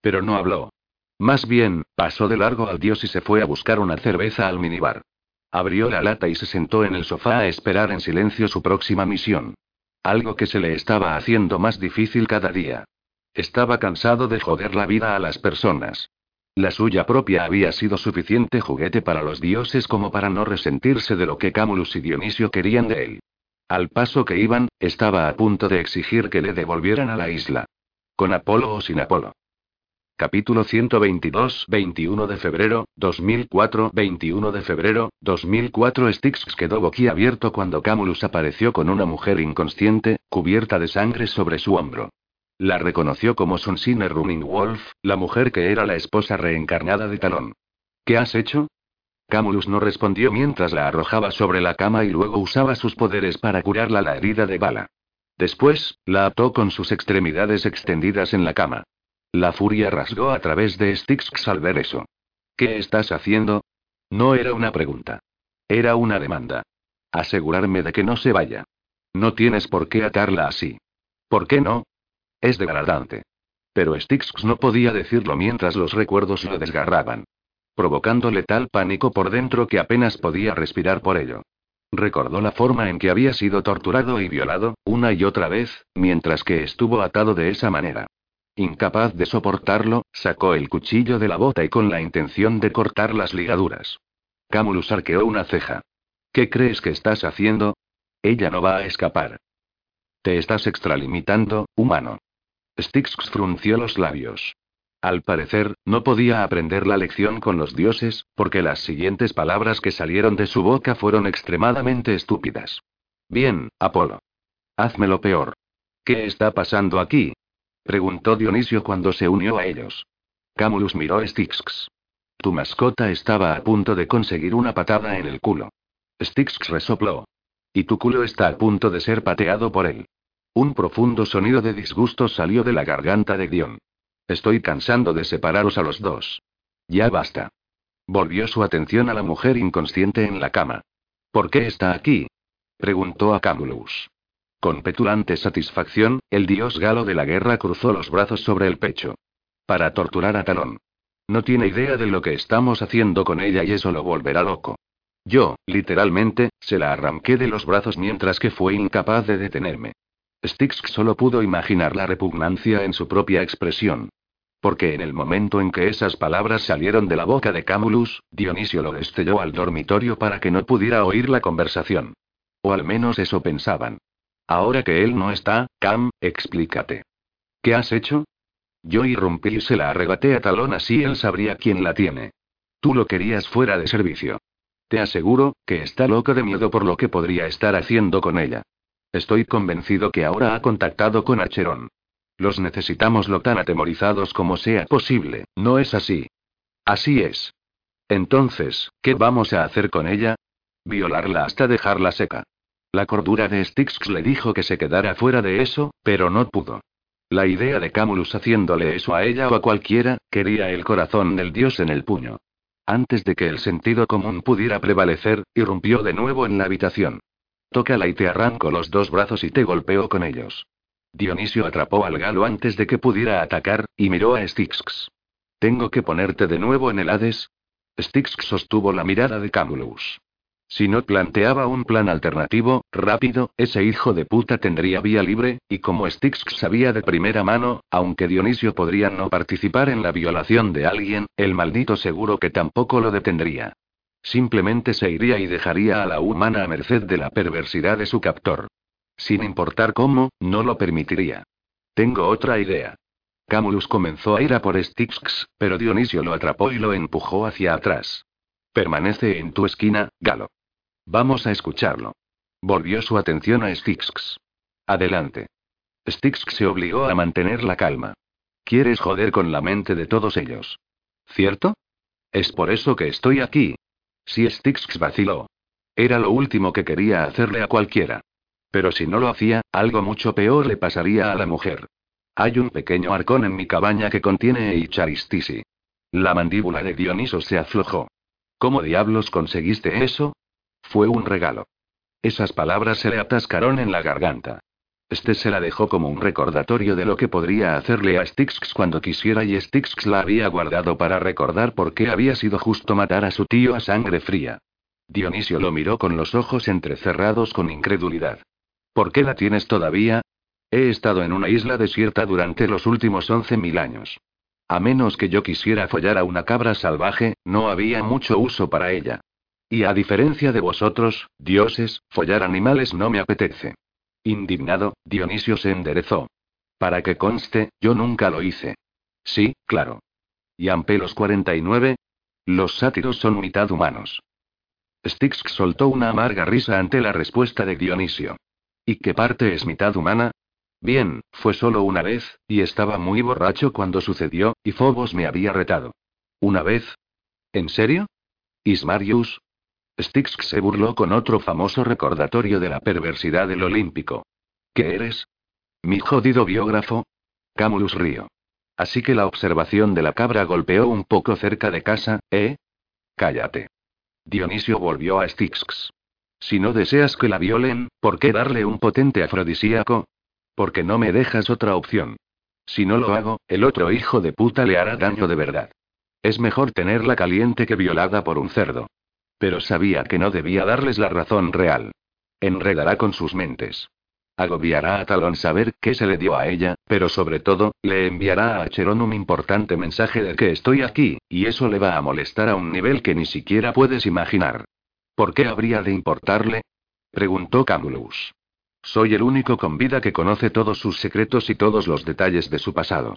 Pero no habló. Más bien, pasó de largo al dios y se fue a buscar una cerveza al minibar. Abrió la lata y se sentó en el sofá a esperar en silencio su próxima misión. Algo que se le estaba haciendo más difícil cada día. Estaba cansado de joder la vida a las personas. La suya propia había sido suficiente juguete para los dioses como para no resentirse de lo que Camulus y Dionisio querían de él. Al paso que iban, estaba a punto de exigir que le devolvieran a la isla. Con Apolo o sin Apolo. Capítulo 122, 21 de febrero, 2004, 21 de febrero, 2004 Styx quedó boquiabierto cuando Camulus apareció con una mujer inconsciente, cubierta de sangre sobre su hombro. La reconoció como Sunsine Running Wolf, la mujer que era la esposa reencarnada de Talón. ¿Qué has hecho? Camulus no respondió mientras la arrojaba sobre la cama y luego usaba sus poderes para curarla la herida de bala. Después, la ató con sus extremidades extendidas en la cama. La furia rasgó a través de Styx al ver eso. ¿Qué estás haciendo? No era una pregunta. Era una demanda. Asegurarme de que no se vaya. No tienes por qué atarla así. ¿Por qué no? Es degradante. Pero Styx no podía decirlo mientras los recuerdos lo desgarraban. Provocándole tal pánico por dentro que apenas podía respirar por ello. Recordó la forma en que había sido torturado y violado, una y otra vez, mientras que estuvo atado de esa manera. Incapaz de soportarlo, sacó el cuchillo de la bota y con la intención de cortar las ligaduras. Camulus arqueó una ceja. ¿Qué crees que estás haciendo? Ella no va a escapar. Te estás extralimitando, humano. Styx frunció los labios. Al parecer, no podía aprender la lección con los dioses, porque las siguientes palabras que salieron de su boca fueron extremadamente estúpidas. Bien, Apolo. Hazme lo peor. ¿Qué está pasando aquí? Preguntó Dionisio cuando se unió a ellos. Camulus miró a Styx. Tu mascota estaba a punto de conseguir una patada en el culo. Styx resopló. Y tu culo está a punto de ser pateado por él. Un profundo sonido de disgusto salió de la garganta de Dion. Estoy cansando de separaros a los dos. Ya basta. Volvió su atención a la mujer inconsciente en la cama. ¿Por qué está aquí? preguntó a Camulus. Con petulante satisfacción, el dios galo de la guerra cruzó los brazos sobre el pecho. Para torturar a Talón. No tiene idea de lo que estamos haciendo con ella y eso lo volverá loco. Yo, literalmente, se la arranqué de los brazos mientras que fue incapaz de detenerme. Styx solo pudo imaginar la repugnancia en su propia expresión. Porque en el momento en que esas palabras salieron de la boca de Camulus, Dionisio lo destelló al dormitorio para que no pudiera oír la conversación. O al menos eso pensaban. Ahora que él no está, Cam, explícate. ¿Qué has hecho? Yo irrumpí y se la arrebaté a Talón así él sabría quién la tiene. Tú lo querías fuera de servicio. Te aseguro, que está loco de miedo por lo que podría estar haciendo con ella. Estoy convencido que ahora ha contactado con Acheron. Los necesitamos lo tan atemorizados como sea posible, ¿no es así? Así es. Entonces, ¿qué vamos a hacer con ella? Violarla hasta dejarla seca. La cordura de Styx le dijo que se quedara fuera de eso, pero no pudo. La idea de Camulus haciéndole eso a ella o a cualquiera, quería el corazón del dios en el puño. Antes de que el sentido común pudiera prevalecer, irrumpió de nuevo en la habitación. Tócala y te arranco los dos brazos y te golpeo con ellos. Dionisio atrapó al galo antes de que pudiera atacar, y miró a Styx. ¿Tengo que ponerte de nuevo en el Hades? Styx sostuvo la mirada de Camulus. Si no planteaba un plan alternativo, rápido, ese hijo de puta tendría vía libre, y como Styx sabía de primera mano, aunque Dionisio podría no participar en la violación de alguien, el maldito seguro que tampoco lo detendría. Simplemente se iría y dejaría a la humana a merced de la perversidad de su captor. Sin importar cómo, no lo permitiría. Tengo otra idea. Camulus comenzó a ir a por Styx, pero Dionisio lo atrapó y lo empujó hacia atrás. Permanece en tu esquina, Galo. Vamos a escucharlo. Volvió su atención a Styx. Adelante. Styx se obligó a mantener la calma. Quieres joder con la mente de todos ellos. ¿Cierto? Es por eso que estoy aquí, si Styx vaciló. Era lo último que quería hacerle a cualquiera. Pero si no lo hacía, algo mucho peor le pasaría a la mujer. Hay un pequeño arcón en mi cabaña que contiene Eicharistisi. La mandíbula de Dioniso se aflojó. ¿Cómo diablos conseguiste eso? Fue un regalo. Esas palabras se le atascaron en la garganta. Este se la dejó como un recordatorio de lo que podría hacerle a Styx cuando quisiera y Styx la había guardado para recordar por qué había sido justo matar a su tío a sangre fría. Dionisio lo miró con los ojos entrecerrados con incredulidad. ¿Por qué la tienes todavía? He estado en una isla desierta durante los últimos once mil años. A menos que yo quisiera follar a una cabra salvaje, no había mucho uso para ella. Y a diferencia de vosotros, dioses, follar animales no me apetece. Indignado, Dionisio se enderezó. Para que conste, yo nunca lo hice. Sí, claro. ¿Y Ampe los 49? Los sátiros son mitad humanos. Styx soltó una amarga risa ante la respuesta de Dionisio. ¿Y qué parte es mitad humana? Bien, fue solo una vez, y estaba muy borracho cuando sucedió, y Phobos me había retado. ¿Una vez? ¿En serio? Ismarius, Styx se burló con otro famoso recordatorio de la perversidad del olímpico. ¿Qué eres? ¿Mi jodido biógrafo? Camulus río. Así que la observación de la cabra golpeó un poco cerca de casa, ¿eh? Cállate. Dionisio volvió a Styx. Si no deseas que la violen, ¿por qué darle un potente afrodisíaco? Porque no me dejas otra opción. Si no lo hago, el otro hijo de puta le hará daño de verdad. Es mejor tenerla caliente que violada por un cerdo. Pero sabía que no debía darles la razón real. Enredará con sus mentes. Agobiará a Talón saber qué se le dio a ella, pero sobre todo, le enviará a Cherón un importante mensaje de que estoy aquí, y eso le va a molestar a un nivel que ni siquiera puedes imaginar. ¿Por qué habría de importarle? preguntó Camulus. Soy el único con vida que conoce todos sus secretos y todos los detalles de su pasado.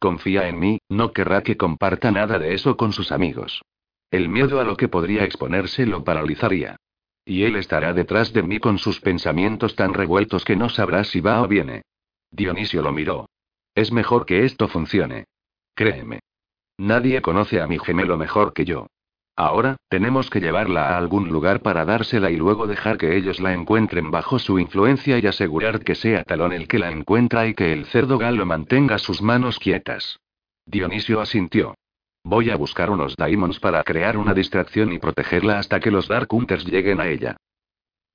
Confía en mí, no querrá que comparta nada de eso con sus amigos. El miedo a lo que podría exponerse lo paralizaría. Y él estará detrás de mí con sus pensamientos tan revueltos que no sabrá si va o viene. Dionisio lo miró. Es mejor que esto funcione. Créeme. Nadie conoce a mi gemelo mejor que yo. Ahora, tenemos que llevarla a algún lugar para dársela y luego dejar que ellos la encuentren bajo su influencia y asegurar que sea Talón el que la encuentra y que el cerdo galo mantenga sus manos quietas. Dionisio asintió. Voy a buscar unos daimons para crear una distracción y protegerla hasta que los Dark Hunters lleguen a ella.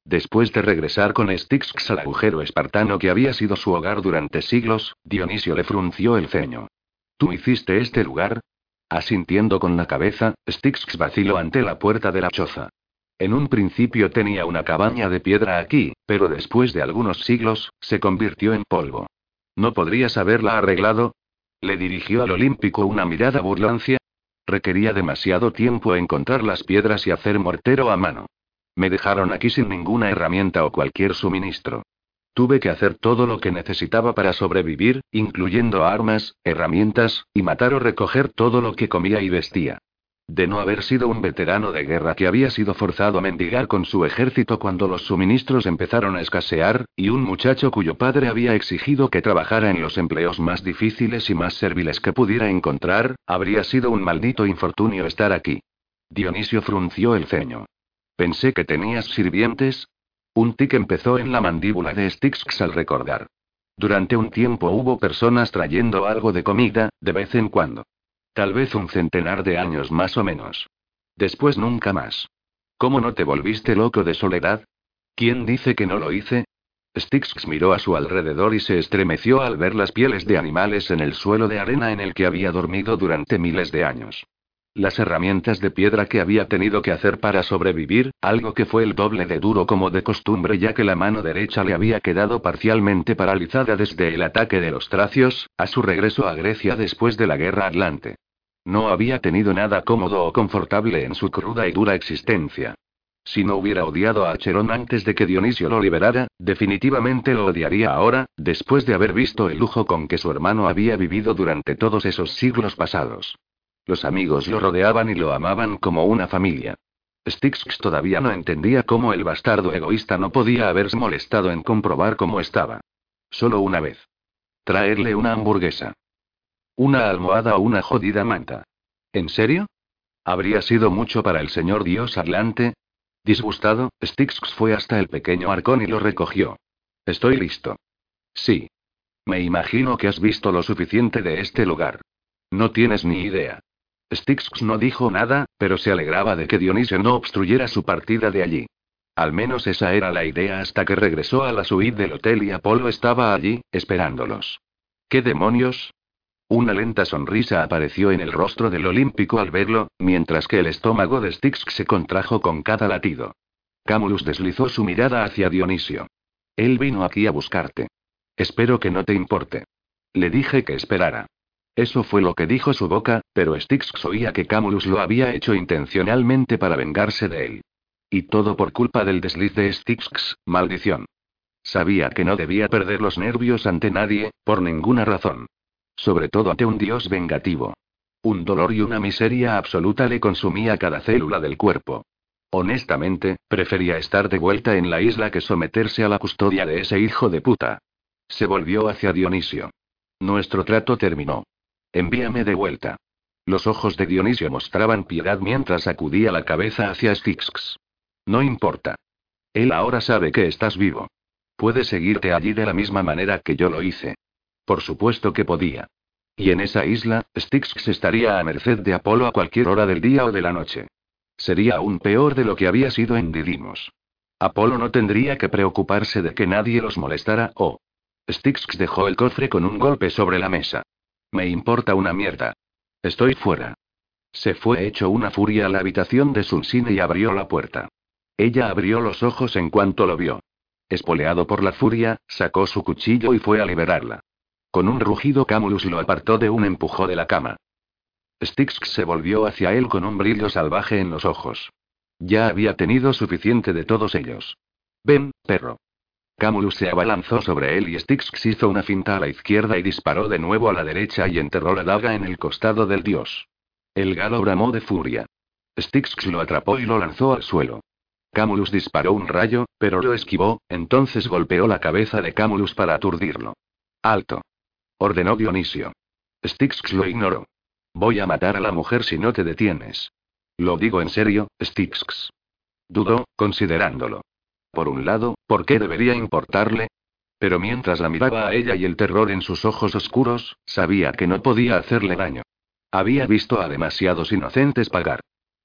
Después de regresar con Styx al agujero espartano que había sido su hogar durante siglos, Dionisio le frunció el ceño. ¿Tú hiciste este lugar? Asintiendo con la cabeza, Styx vaciló ante la puerta de la choza. En un principio tenía una cabaña de piedra aquí, pero después de algunos siglos, se convirtió en polvo. ¿No podrías haberla arreglado? Le dirigió al olímpico una mirada burlancia. Requería demasiado tiempo encontrar las piedras y hacer mortero a mano. Me dejaron aquí sin ninguna herramienta o cualquier suministro. Tuve que hacer todo lo que necesitaba para sobrevivir, incluyendo armas, herramientas, y matar o recoger todo lo que comía y vestía. De no haber sido un veterano de guerra que había sido forzado a mendigar con su ejército cuando los suministros empezaron a escasear, y un muchacho cuyo padre había exigido que trabajara en los empleos más difíciles y más serviles que pudiera encontrar, habría sido un maldito infortunio estar aquí. Dionisio frunció el ceño. Pensé que tenías sirvientes, un tic empezó en la mandíbula de Styx al recordar. Durante un tiempo hubo personas trayendo algo de comida, de vez en cuando. Tal vez un centenar de años más o menos. Después nunca más. ¿Cómo no te volviste loco de soledad? ¿Quién dice que no lo hice? Styx miró a su alrededor y se estremeció al ver las pieles de animales en el suelo de arena en el que había dormido durante miles de años. Las herramientas de piedra que había tenido que hacer para sobrevivir, algo que fue el doble de duro como de costumbre ya que la mano derecha le había quedado parcialmente paralizada desde el ataque de los tracios, a su regreso a Grecia después de la guerra atlante. No había tenido nada cómodo o confortable en su cruda y dura existencia. Si no hubiera odiado a Acherón antes de que Dionisio lo liberara, definitivamente lo odiaría ahora, después de haber visto el lujo con que su hermano había vivido durante todos esos siglos pasados. Los amigos lo rodeaban y lo amaban como una familia. Styx todavía no entendía cómo el bastardo egoísta no podía haberse molestado en comprobar cómo estaba. Solo una vez. Traerle una hamburguesa. Una almohada o una jodida manta. ¿En serio? ¿Habría sido mucho para el señor Dios Atlante? Disgustado, Styx fue hasta el pequeño arcón y lo recogió. Estoy listo. Sí. Me imagino que has visto lo suficiente de este lugar. No tienes ni idea. Styx no dijo nada, pero se alegraba de que Dionisio no obstruyera su partida de allí. Al menos esa era la idea hasta que regresó a la suite del hotel y Apolo estaba allí, esperándolos. ¿Qué demonios? Una lenta sonrisa apareció en el rostro del olímpico al verlo, mientras que el estómago de Styx se contrajo con cada latido. Camulus deslizó su mirada hacia Dionisio. Él vino aquí a buscarte. Espero que no te importe. Le dije que esperara. Eso fue lo que dijo su boca, pero Styx oía que Camulus lo había hecho intencionalmente para vengarse de él. Y todo por culpa del desliz de Styx, maldición. Sabía que no debía perder los nervios ante nadie, por ninguna razón. Sobre todo ante un dios vengativo. Un dolor y una miseria absoluta le consumía cada célula del cuerpo. Honestamente, prefería estar de vuelta en la isla que someterse a la custodia de ese hijo de puta. Se volvió hacia Dionisio. Nuestro trato terminó. Envíame de vuelta. Los ojos de Dionisio mostraban piedad mientras sacudía la cabeza hacia Styx. No importa. Él ahora sabe que estás vivo. Puede seguirte allí de la misma manera que yo lo hice. Por supuesto que podía. Y en esa isla, Styx estaría a merced de Apolo a cualquier hora del día o de la noche. Sería aún peor de lo que había sido en Didimos. Apolo no tendría que preocuparse de que nadie los molestara o... Styx dejó el cofre con un golpe sobre la mesa. Me importa una mierda. Estoy fuera. Se fue hecho una furia a la habitación de Sunsine y abrió la puerta. Ella abrió los ojos en cuanto lo vio. Espoleado por la furia, sacó su cuchillo y fue a liberarla. Con un rugido Camulus lo apartó de un empujo de la cama. Styx se volvió hacia él con un brillo salvaje en los ojos. Ya había tenido suficiente de todos ellos. Ven, perro. Camulus se abalanzó sobre él y Styx hizo una finta a la izquierda y disparó de nuevo a la derecha y enterró la daga en el costado del dios. El galo bramó de furia. Styx lo atrapó y lo lanzó al suelo. Camulus disparó un rayo, pero lo esquivó, entonces golpeó la cabeza de Camulus para aturdirlo. Alto. ordenó Dionisio. Styx lo ignoró. Voy a matar a la mujer si no te detienes. Lo digo en serio, Styx. Dudó, considerándolo. Por un lado, ¿por qué debería importarle? Pero mientras la miraba a ella y el terror en sus ojos oscuros, sabía que no podía hacerle daño. Había visto a demasiados inocentes pagar.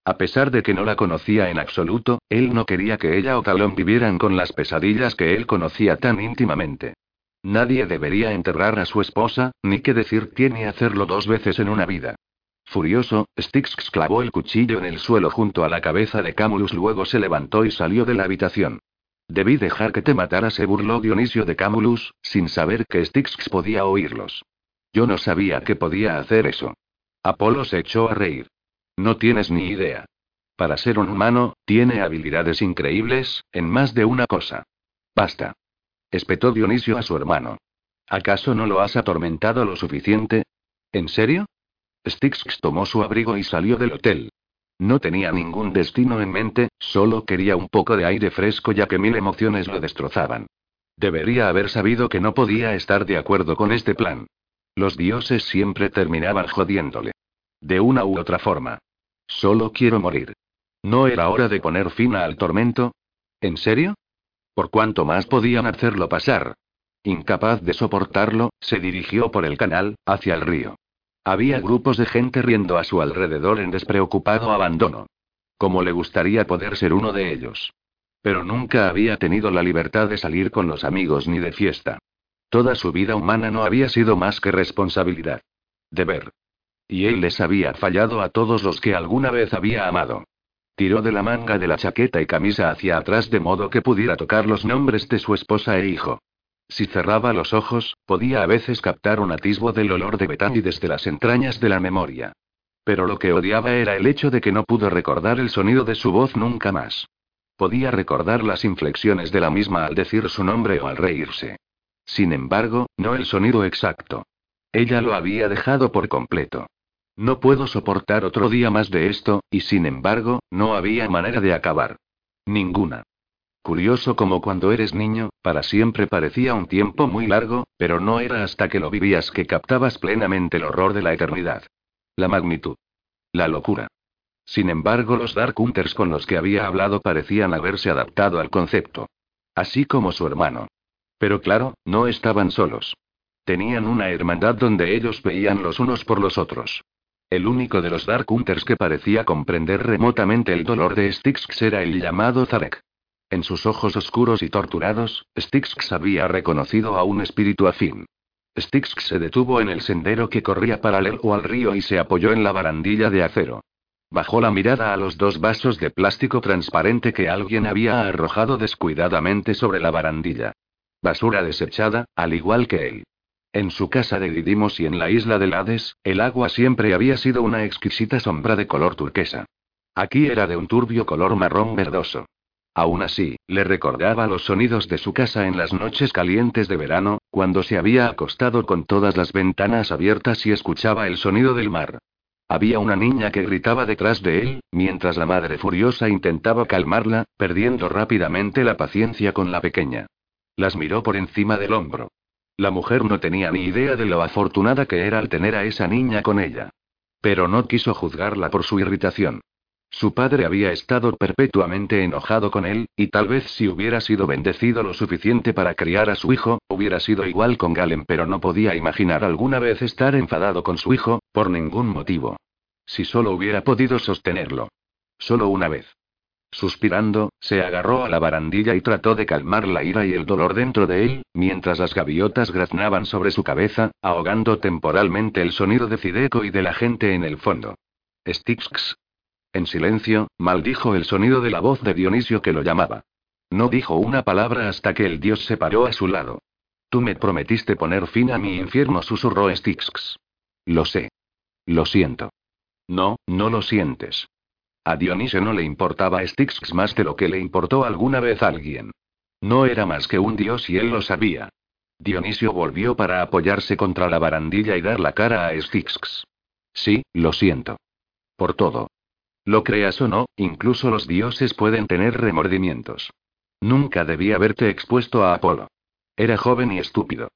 A pesar de que no la conocía en absoluto, él no quería que ella o Talón vivieran con las pesadillas que él conocía tan íntimamente. Nadie debería enterrar a su esposa, ni que decir tiene hacerlo dos veces en una vida. Furioso, Styx clavó el cuchillo en el suelo junto a la cabeza de Camulus, luego se levantó y salió de la habitación. Debí dejar que te matara, se burló Dionisio de Camulus, sin saber que Styx podía oírlos. Yo no sabía que podía hacer eso. Apolo se echó a reír. No tienes ni idea. Para ser un humano, tiene habilidades increíbles, en más de una cosa. Basta espetó Dionisio a su hermano. ¿Acaso no lo has atormentado lo suficiente? ¿En serio? Styx tomó su abrigo y salió del hotel. No tenía ningún destino en mente, solo quería un poco de aire fresco ya que mil emociones lo destrozaban. Debería haber sabido que no podía estar de acuerdo con este plan. Los dioses siempre terminaban jodiéndole. De una u otra forma. Solo quiero morir. ¿No era hora de poner fin al tormento? ¿En serio? Por cuanto más podían hacerlo pasar. Incapaz de soportarlo, se dirigió por el canal, hacia el río. Había grupos de gente riendo a su alrededor en despreocupado abandono. Como le gustaría poder ser uno de ellos. Pero nunca había tenido la libertad de salir con los amigos ni de fiesta. Toda su vida humana no había sido más que responsabilidad. Deber. Y él les había fallado a todos los que alguna vez había amado. Tiró de la manga de la chaqueta y camisa hacia atrás de modo que pudiera tocar los nombres de su esposa e hijo. Si cerraba los ojos, podía a veces captar un atisbo del olor de Bethany desde las entrañas de la memoria. Pero lo que odiaba era el hecho de que no pudo recordar el sonido de su voz nunca más. Podía recordar las inflexiones de la misma al decir su nombre o al reírse. Sin embargo, no el sonido exacto. Ella lo había dejado por completo. No puedo soportar otro día más de esto, y sin embargo, no había manera de acabar. Ninguna. Curioso como cuando eres niño, para siempre parecía un tiempo muy largo, pero no era hasta que lo vivías que captabas plenamente el horror de la eternidad. La magnitud. La locura. Sin embargo, los Dark Hunters con los que había hablado parecían haberse adaptado al concepto. Así como su hermano. Pero claro, no estaban solos. Tenían una hermandad donde ellos veían los unos por los otros. El único de los Dark Hunters que parecía comprender remotamente el dolor de Styx era el llamado Zarek. En sus ojos oscuros y torturados, Styx había reconocido a un espíritu afín. Styx se detuvo en el sendero que corría paralelo al río y se apoyó en la barandilla de acero. Bajó la mirada a los dos vasos de plástico transparente que alguien había arrojado descuidadamente sobre la barandilla. Basura desechada, al igual que él. En su casa de Didimos y en la isla del Hades, el agua siempre había sido una exquisita sombra de color turquesa. Aquí era de un turbio color marrón verdoso. Aún así, le recordaba los sonidos de su casa en las noches calientes de verano, cuando se había acostado con todas las ventanas abiertas y escuchaba el sonido del mar. Había una niña que gritaba detrás de él, mientras la madre furiosa intentaba calmarla, perdiendo rápidamente la paciencia con la pequeña. Las miró por encima del hombro. La mujer no tenía ni idea de lo afortunada que era al tener a esa niña con ella. Pero no quiso juzgarla por su irritación. Su padre había estado perpetuamente enojado con él, y tal vez si hubiera sido bendecido lo suficiente para criar a su hijo, hubiera sido igual con Galen, pero no podía imaginar alguna vez estar enfadado con su hijo, por ningún motivo. Si solo hubiera podido sostenerlo. Solo una vez. Suspirando, se agarró a la barandilla y trató de calmar la ira y el dolor dentro de él, mientras las gaviotas graznaban sobre su cabeza, ahogando temporalmente el sonido de Cideco y de la gente en el fondo. Styx. En silencio, maldijo el sonido de la voz de Dionisio que lo llamaba. No dijo una palabra hasta que el dios se paró a su lado. Tú me prometiste poner fin a mi infierno, susurró Styx. Lo sé. Lo siento. No, no lo sientes. A Dionisio no le importaba Styx más de lo que le importó alguna vez a alguien. No era más que un dios y él lo sabía. Dionisio volvió para apoyarse contra la barandilla y dar la cara a Styx. Sí, lo siento. Por todo. Lo creas o no, incluso los dioses pueden tener remordimientos. Nunca debí haberte expuesto a Apolo. Era joven y estúpido.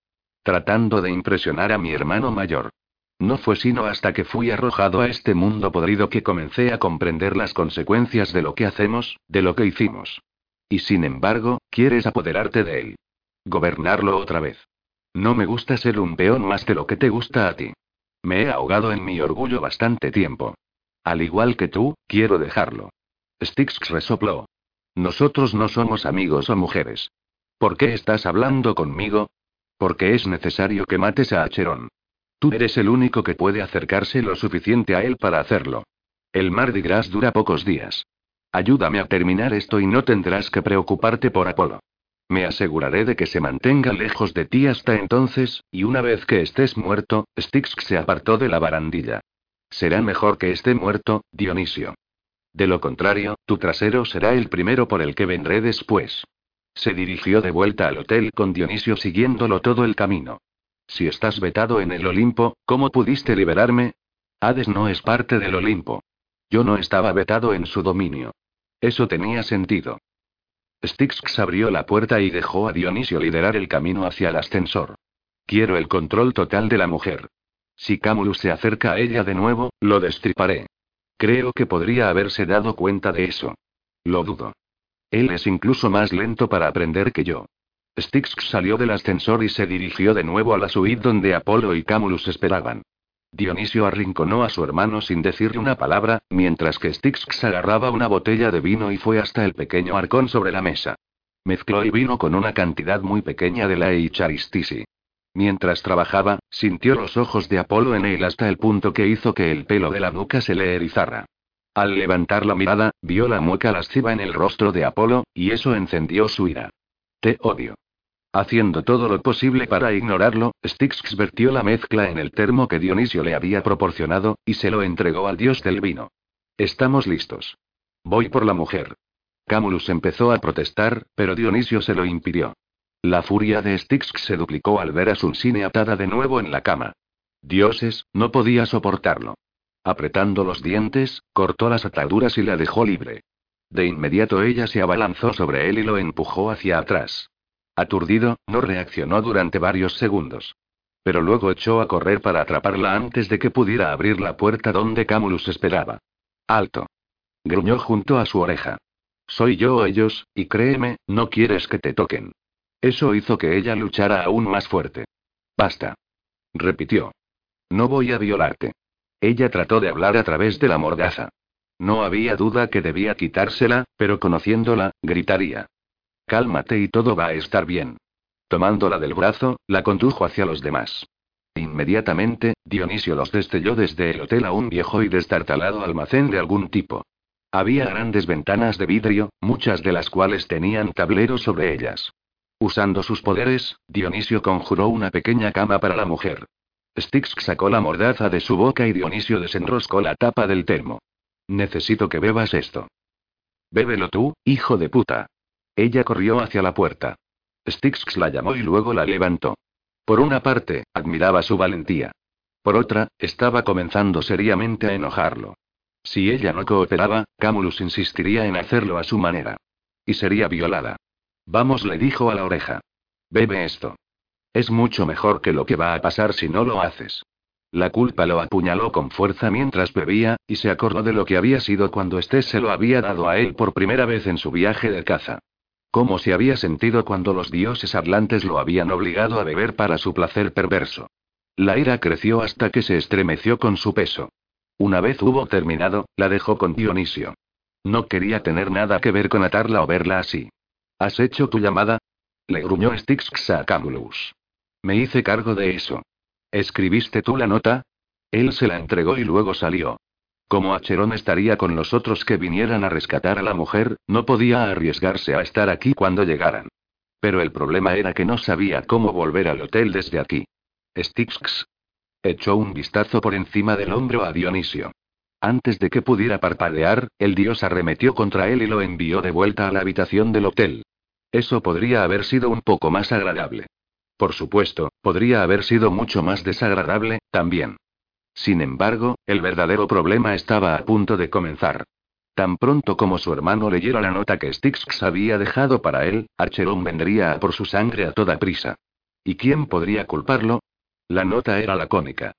tratando de impresionar a mi hermano mayor. No fue sino hasta que fui arrojado a este mundo podrido que comencé a comprender las consecuencias de lo que hacemos, de lo que hicimos. Y sin embargo, quieres apoderarte de él. Gobernarlo otra vez. No me gusta ser un peón más de lo que te gusta a ti. Me he ahogado en mi orgullo bastante tiempo. Al igual que tú, quiero dejarlo. Styx resopló. Nosotros no somos amigos o mujeres. ¿Por qué estás hablando conmigo? Porque es necesario que mates a Acheron. Tú eres el único que puede acercarse lo suficiente a él para hacerlo. El Mardi Gras dura pocos días. Ayúdame a terminar esto y no tendrás que preocuparte por Apolo. Me aseguraré de que se mantenga lejos de ti hasta entonces, y una vez que estés muerto, Styx se apartó de la barandilla. Será mejor que esté muerto, Dionisio. De lo contrario, tu trasero será el primero por el que vendré después. Se dirigió de vuelta al hotel con Dionisio siguiéndolo todo el camino. Si estás vetado en el Olimpo, ¿cómo pudiste liberarme? Hades no es parte del Olimpo. Yo no estaba vetado en su dominio. Eso tenía sentido. Styx abrió la puerta y dejó a Dionisio liderar el camino hacia el ascensor. Quiero el control total de la mujer. Si Camulus se acerca a ella de nuevo, lo destriparé. Creo que podría haberse dado cuenta de eso. Lo dudo. Él es incluso más lento para aprender que yo. Styx salió del ascensor y se dirigió de nuevo a la suite donde Apolo y Camulus esperaban. Dionisio arrinconó a su hermano sin decirle una palabra, mientras que Styx agarraba una botella de vino y fue hasta el pequeño arcón sobre la mesa. Mezcló el vino con una cantidad muy pequeña de la Eicharistisi. Mientras trabajaba, sintió los ojos de Apolo en él hasta el punto que hizo que el pelo de la nuca se le erizara. Al levantar la mirada, vio la mueca lasciva en el rostro de Apolo, y eso encendió su ira. Te odio. Haciendo todo lo posible para ignorarlo, Styx vertió la mezcla en el termo que Dionisio le había proporcionado, y se lo entregó al dios del vino. Estamos listos. Voy por la mujer. Camulus empezó a protestar, pero Dionisio se lo impidió. La furia de Styx se duplicó al ver a Sunsine atada de nuevo en la cama. Dioses, no podía soportarlo. Apretando los dientes, cortó las ataduras y la dejó libre. De inmediato ella se abalanzó sobre él y lo empujó hacia atrás. Aturdido, no reaccionó durante varios segundos. Pero luego echó a correr para atraparla antes de que pudiera abrir la puerta donde Camulus esperaba. Alto. Gruñó junto a su oreja. Soy yo ellos, y créeme, no quieres que te toquen. Eso hizo que ella luchara aún más fuerte. Basta. Repitió. No voy a violarte. Ella trató de hablar a través de la mordaza. No había duda que debía quitársela, pero conociéndola, gritaría. Cálmate y todo va a estar bien. Tomándola del brazo, la condujo hacia los demás. Inmediatamente, Dionisio los destelló desde el hotel a un viejo y destartalado almacén de algún tipo. Había grandes ventanas de vidrio, muchas de las cuales tenían tableros sobre ellas. Usando sus poderes, Dionisio conjuró una pequeña cama para la mujer. Styx sacó la mordaza de su boca y Dionisio desenroscó la tapa del termo. Necesito que bebas esto. Bébelo tú, hijo de puta. Ella corrió hacia la puerta. Styx la llamó y luego la levantó. Por una parte, admiraba su valentía. Por otra, estaba comenzando seriamente a enojarlo. Si ella no cooperaba, Camulus insistiría en hacerlo a su manera. Y sería violada. Vamos, le dijo a la oreja. Bebe esto. Es mucho mejor que lo que va a pasar si no lo haces. La culpa lo apuñaló con fuerza mientras bebía, y se acordó de lo que había sido cuando Estés se lo había dado a él por primera vez en su viaje de caza. Cómo se había sentido cuando los dioses atlantes lo habían obligado a beber para su placer perverso. La ira creció hasta que se estremeció con su peso. Una vez hubo terminado, la dejó con Dionisio. No quería tener nada que ver con atarla o verla así. ¿Has hecho tu llamada? Le gruñó Styx a Camulus. Me hice cargo de eso. ¿Escribiste tú la nota? Él se la entregó y luego salió. Como Acheron estaría con los otros que vinieran a rescatar a la mujer, no podía arriesgarse a estar aquí cuando llegaran. Pero el problema era que no sabía cómo volver al hotel desde aquí. Styx echó un vistazo por encima del hombro a Dionisio. Antes de que pudiera parpadear, el dios arremetió contra él y lo envió de vuelta a la habitación del hotel. Eso podría haber sido un poco más agradable. Por supuesto, podría haber sido mucho más desagradable, también. Sin embargo, el verdadero problema estaba a punto de comenzar. Tan pronto como su hermano leyera la nota que Styx había dejado para él, Archeron vendría a por su sangre a toda prisa. ¿Y quién podría culparlo? La nota era lacónica.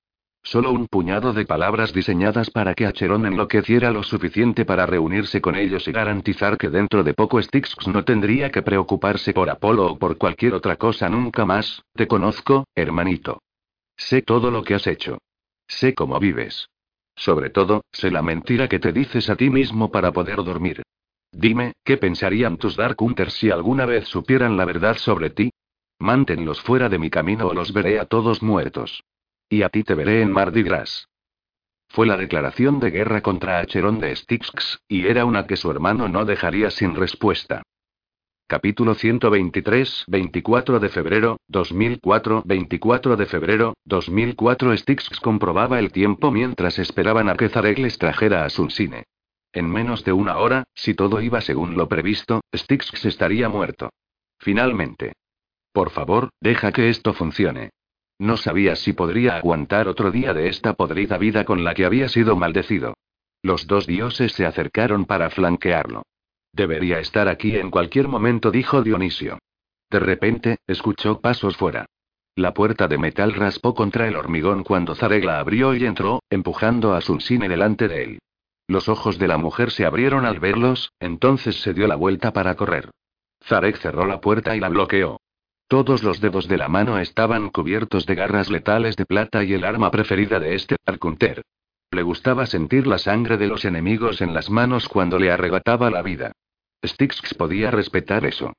Solo un puñado de palabras diseñadas para que Acheron enloqueciera lo suficiente para reunirse con ellos y garantizar que dentro de poco Styx no tendría que preocuparse por Apolo o por cualquier otra cosa nunca más. Te conozco, hermanito. Sé todo lo que has hecho. Sé cómo vives. Sobre todo, sé la mentira que te dices a ti mismo para poder dormir. Dime, ¿qué pensarían tus Dark Hunters si alguna vez supieran la verdad sobre ti? Mántenlos fuera de mi camino o los veré a todos muertos. Y a ti te veré en Mardi Gras. Fue la declaración de guerra contra Acheron de Styx, y era una que su hermano no dejaría sin respuesta. Capítulo 123, 24 de febrero, 2004, 24 de febrero, 2004 Styx comprobaba el tiempo mientras esperaban a que Zarek les trajera a Sunsine. En menos de una hora, si todo iba según lo previsto, Styx estaría muerto. Finalmente. Por favor, deja que esto funcione. No sabía si podría aguantar otro día de esta podrida vida con la que había sido maldecido. Los dos dioses se acercaron para flanquearlo. Debería estar aquí en cualquier momento, dijo Dionisio. De repente, escuchó pasos fuera. La puerta de metal raspó contra el hormigón cuando Zarek la abrió y entró, empujando a Sunsine delante de él. Los ojos de la mujer se abrieron al verlos, entonces se dio la vuelta para correr. Zarek cerró la puerta y la bloqueó. Todos los dedos de la mano estaban cubiertos de garras letales de plata y el arma preferida de este Arcunter. Le gustaba sentir la sangre de los enemigos en las manos cuando le arrebataba la vida. Styx podía respetar eso.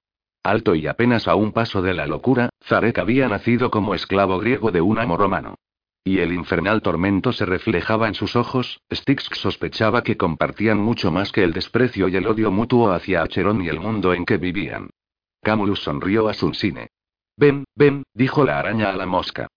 Alto y apenas a un paso de la locura, Zarek había nacido como esclavo griego de un amo romano. Y el infernal tormento se reflejaba en sus ojos, Styx sospechaba que compartían mucho más que el desprecio y el odio mutuo hacia Acheron y el mundo en que vivían. Camulus sonrió a Sunsine. Ven, ven, dijo la araña a la mosca.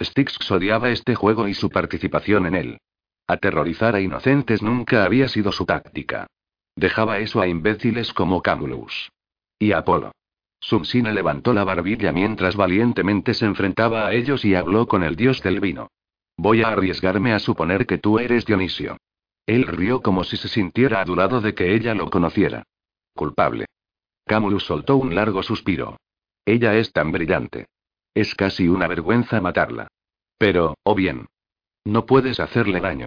Styx odiaba este juego y su participación en él. Aterrorizar a inocentes nunca había sido su táctica. Dejaba eso a imbéciles como Camulus. Y Apolo. Sunsine levantó la barbilla mientras valientemente se enfrentaba a ellos y habló con el dios del vino. Voy a arriesgarme a suponer que tú eres Dionisio. Él rió como si se sintiera adulado de que ella lo conociera. Culpable. Camulus soltó un largo suspiro. Ella es tan brillante. Es casi una vergüenza matarla. Pero, o bien. No puedes hacerle daño.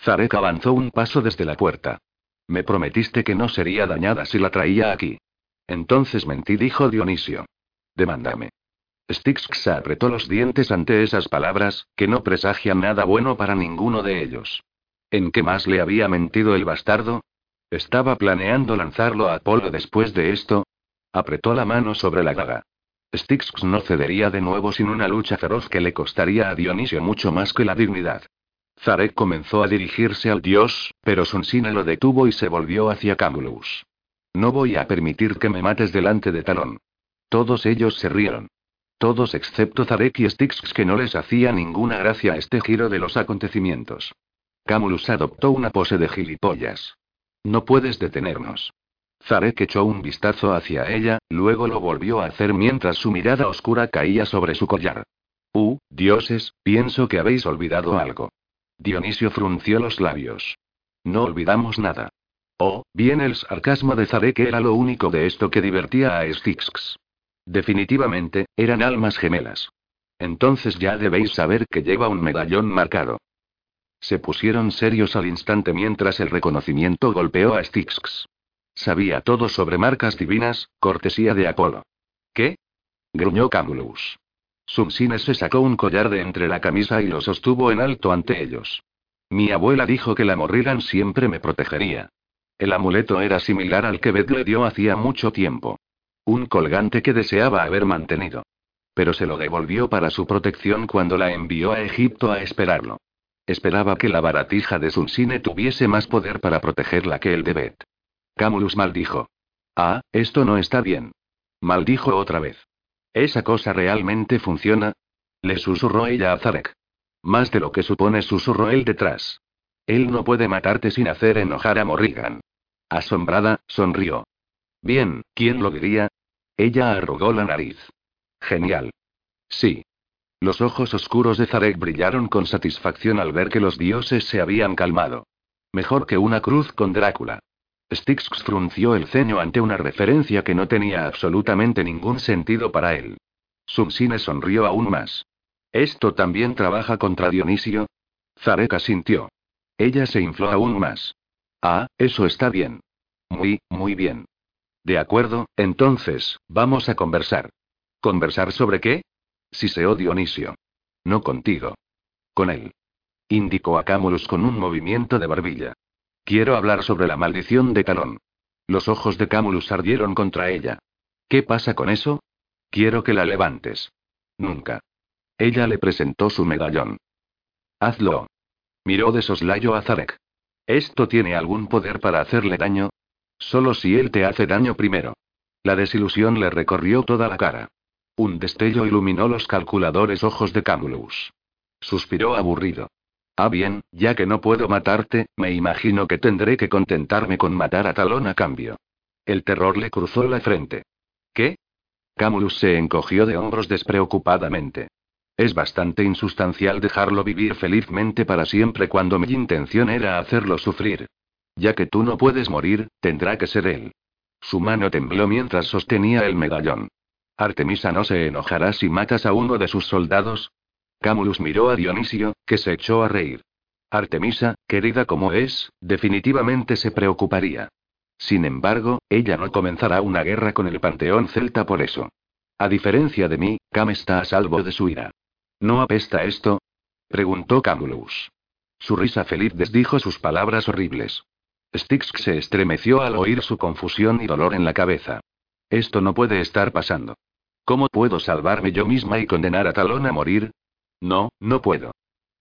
Zarek avanzó un paso desde la puerta. Me prometiste que no sería dañada si la traía aquí. Entonces mentí, dijo Dionisio. Demándame. Styx apretó los dientes ante esas palabras, que no presagian nada bueno para ninguno de ellos. ¿En qué más le había mentido el bastardo? ¿Estaba planeando lanzarlo a Apolo después de esto? Apretó la mano sobre la daga. Styx no cedería de nuevo sin una lucha feroz que le costaría a Dionisio mucho más que la dignidad. Zarek comenzó a dirigirse al dios, pero Sunsine lo detuvo y se volvió hacia Camulus. No voy a permitir que me mates delante de Talón. Todos ellos se rieron. Todos excepto Zarek y Styx que no les hacía ninguna gracia este giro de los acontecimientos. Camulus adoptó una pose de gilipollas. No puedes detenernos. Zarek echó un vistazo hacia ella, luego lo volvió a hacer mientras su mirada oscura caía sobre su collar. Uh, dioses, pienso que habéis olvidado algo. Dionisio frunció los labios. No olvidamos nada. Oh, bien el sarcasmo de Zarek era lo único de esto que divertía a Styx. Definitivamente, eran almas gemelas. Entonces ya debéis saber que lleva un medallón marcado. Se pusieron serios al instante mientras el reconocimiento golpeó a Styx. Sabía todo sobre marcas divinas, cortesía de Apolo. ¿Qué? gruñó Camulus. Sunsine se sacó un collar de entre la camisa y lo sostuvo en alto ante ellos. Mi abuela dijo que la Morrigan siempre me protegería. El amuleto era similar al que Beth le dio hacía mucho tiempo. Un colgante que deseaba haber mantenido. Pero se lo devolvió para su protección cuando la envió a Egipto a esperarlo. Esperaba que la baratija de Sunsine tuviese más poder para protegerla que el de Beth. Camulus maldijo. Ah, esto no está bien. Maldijo otra vez. ¿Esa cosa realmente funciona? Le susurró ella a Zarek. Más de lo que supone, susurró él detrás. Él no puede matarte sin hacer enojar a Morrigan. Asombrada, sonrió. Bien, ¿quién lo diría? Ella arrugó la nariz. Genial. Sí. Los ojos oscuros de Zarek brillaron con satisfacción al ver que los dioses se habían calmado. Mejor que una cruz con Drácula. Styx frunció el ceño ante una referencia que no tenía absolutamente ningún sentido para él. Sumsine sonrió aún más. ¿Esto también trabaja contra Dionisio? Zarek asintió. Ella se infló aún más. Ah, eso está bien. Muy, muy bien. De acuerdo, entonces, vamos a conversar. ¿Conversar sobre qué? Siseó Dionisio. No contigo. Con él. Indicó a Camulus con un movimiento de barbilla. Quiero hablar sobre la maldición de Talón. Los ojos de Camulus ardieron contra ella. ¿Qué pasa con eso? Quiero que la levantes. Nunca. Ella le presentó su medallón. Hazlo. Miró de soslayo a Zarek. ¿Esto tiene algún poder para hacerle daño? Solo si él te hace daño primero. La desilusión le recorrió toda la cara. Un destello iluminó los calculadores ojos de Camulus. Suspiró aburrido. Ah, bien, ya que no puedo matarte, me imagino que tendré que contentarme con matar a Talón a cambio. El terror le cruzó la frente. ¿Qué? Camulus se encogió de hombros despreocupadamente. Es bastante insustancial dejarlo vivir felizmente para siempre cuando mi intención era hacerlo sufrir. Ya que tú no puedes morir, tendrá que ser él. Su mano tembló mientras sostenía el medallón. Artemisa no se enojará si matas a uno de sus soldados. Camulus miró a Dionisio, que se echó a reír. Artemisa, querida como es, definitivamente se preocuparía. Sin embargo, ella no comenzará una guerra con el panteón celta por eso. A diferencia de mí, Cam está a salvo de su ira. ¿No apesta esto? preguntó Camulus. Su risa feliz desdijo sus palabras horribles. Styx se estremeció al oír su confusión y dolor en la cabeza. Esto no puede estar pasando. ¿Cómo puedo salvarme yo misma y condenar a Talón a morir? No, no puedo.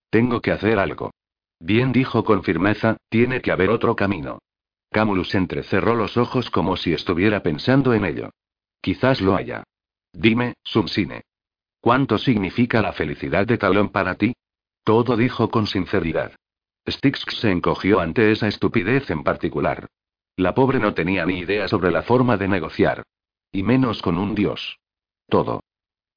Tengo que hacer algo. Bien dijo con firmeza, tiene que haber otro camino. Camulus entrecerró los ojos como si estuviera pensando en ello. Quizás lo haya. Dime, Subsine. ¿Cuánto significa la felicidad de Talón para ti? Todo dijo con sinceridad. Styx se encogió ante esa estupidez en particular. La pobre no tenía ni idea sobre la forma de negociar. Y menos con un dios. Todo.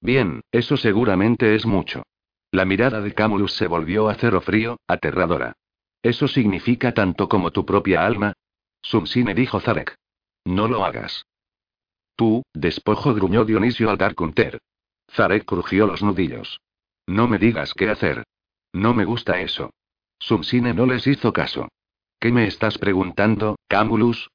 Bien, eso seguramente es mucho. La mirada de Camulus se volvió a cero frío, aterradora. ¿Eso significa tanto como tu propia alma? Subsine dijo Zarek. No lo hagas. Tú, despojo gruñó Dionisio al dar Zarek crujió los nudillos. No me digas qué hacer. No me gusta eso. Subsine no les hizo caso. ¿Qué me estás preguntando, Camulus?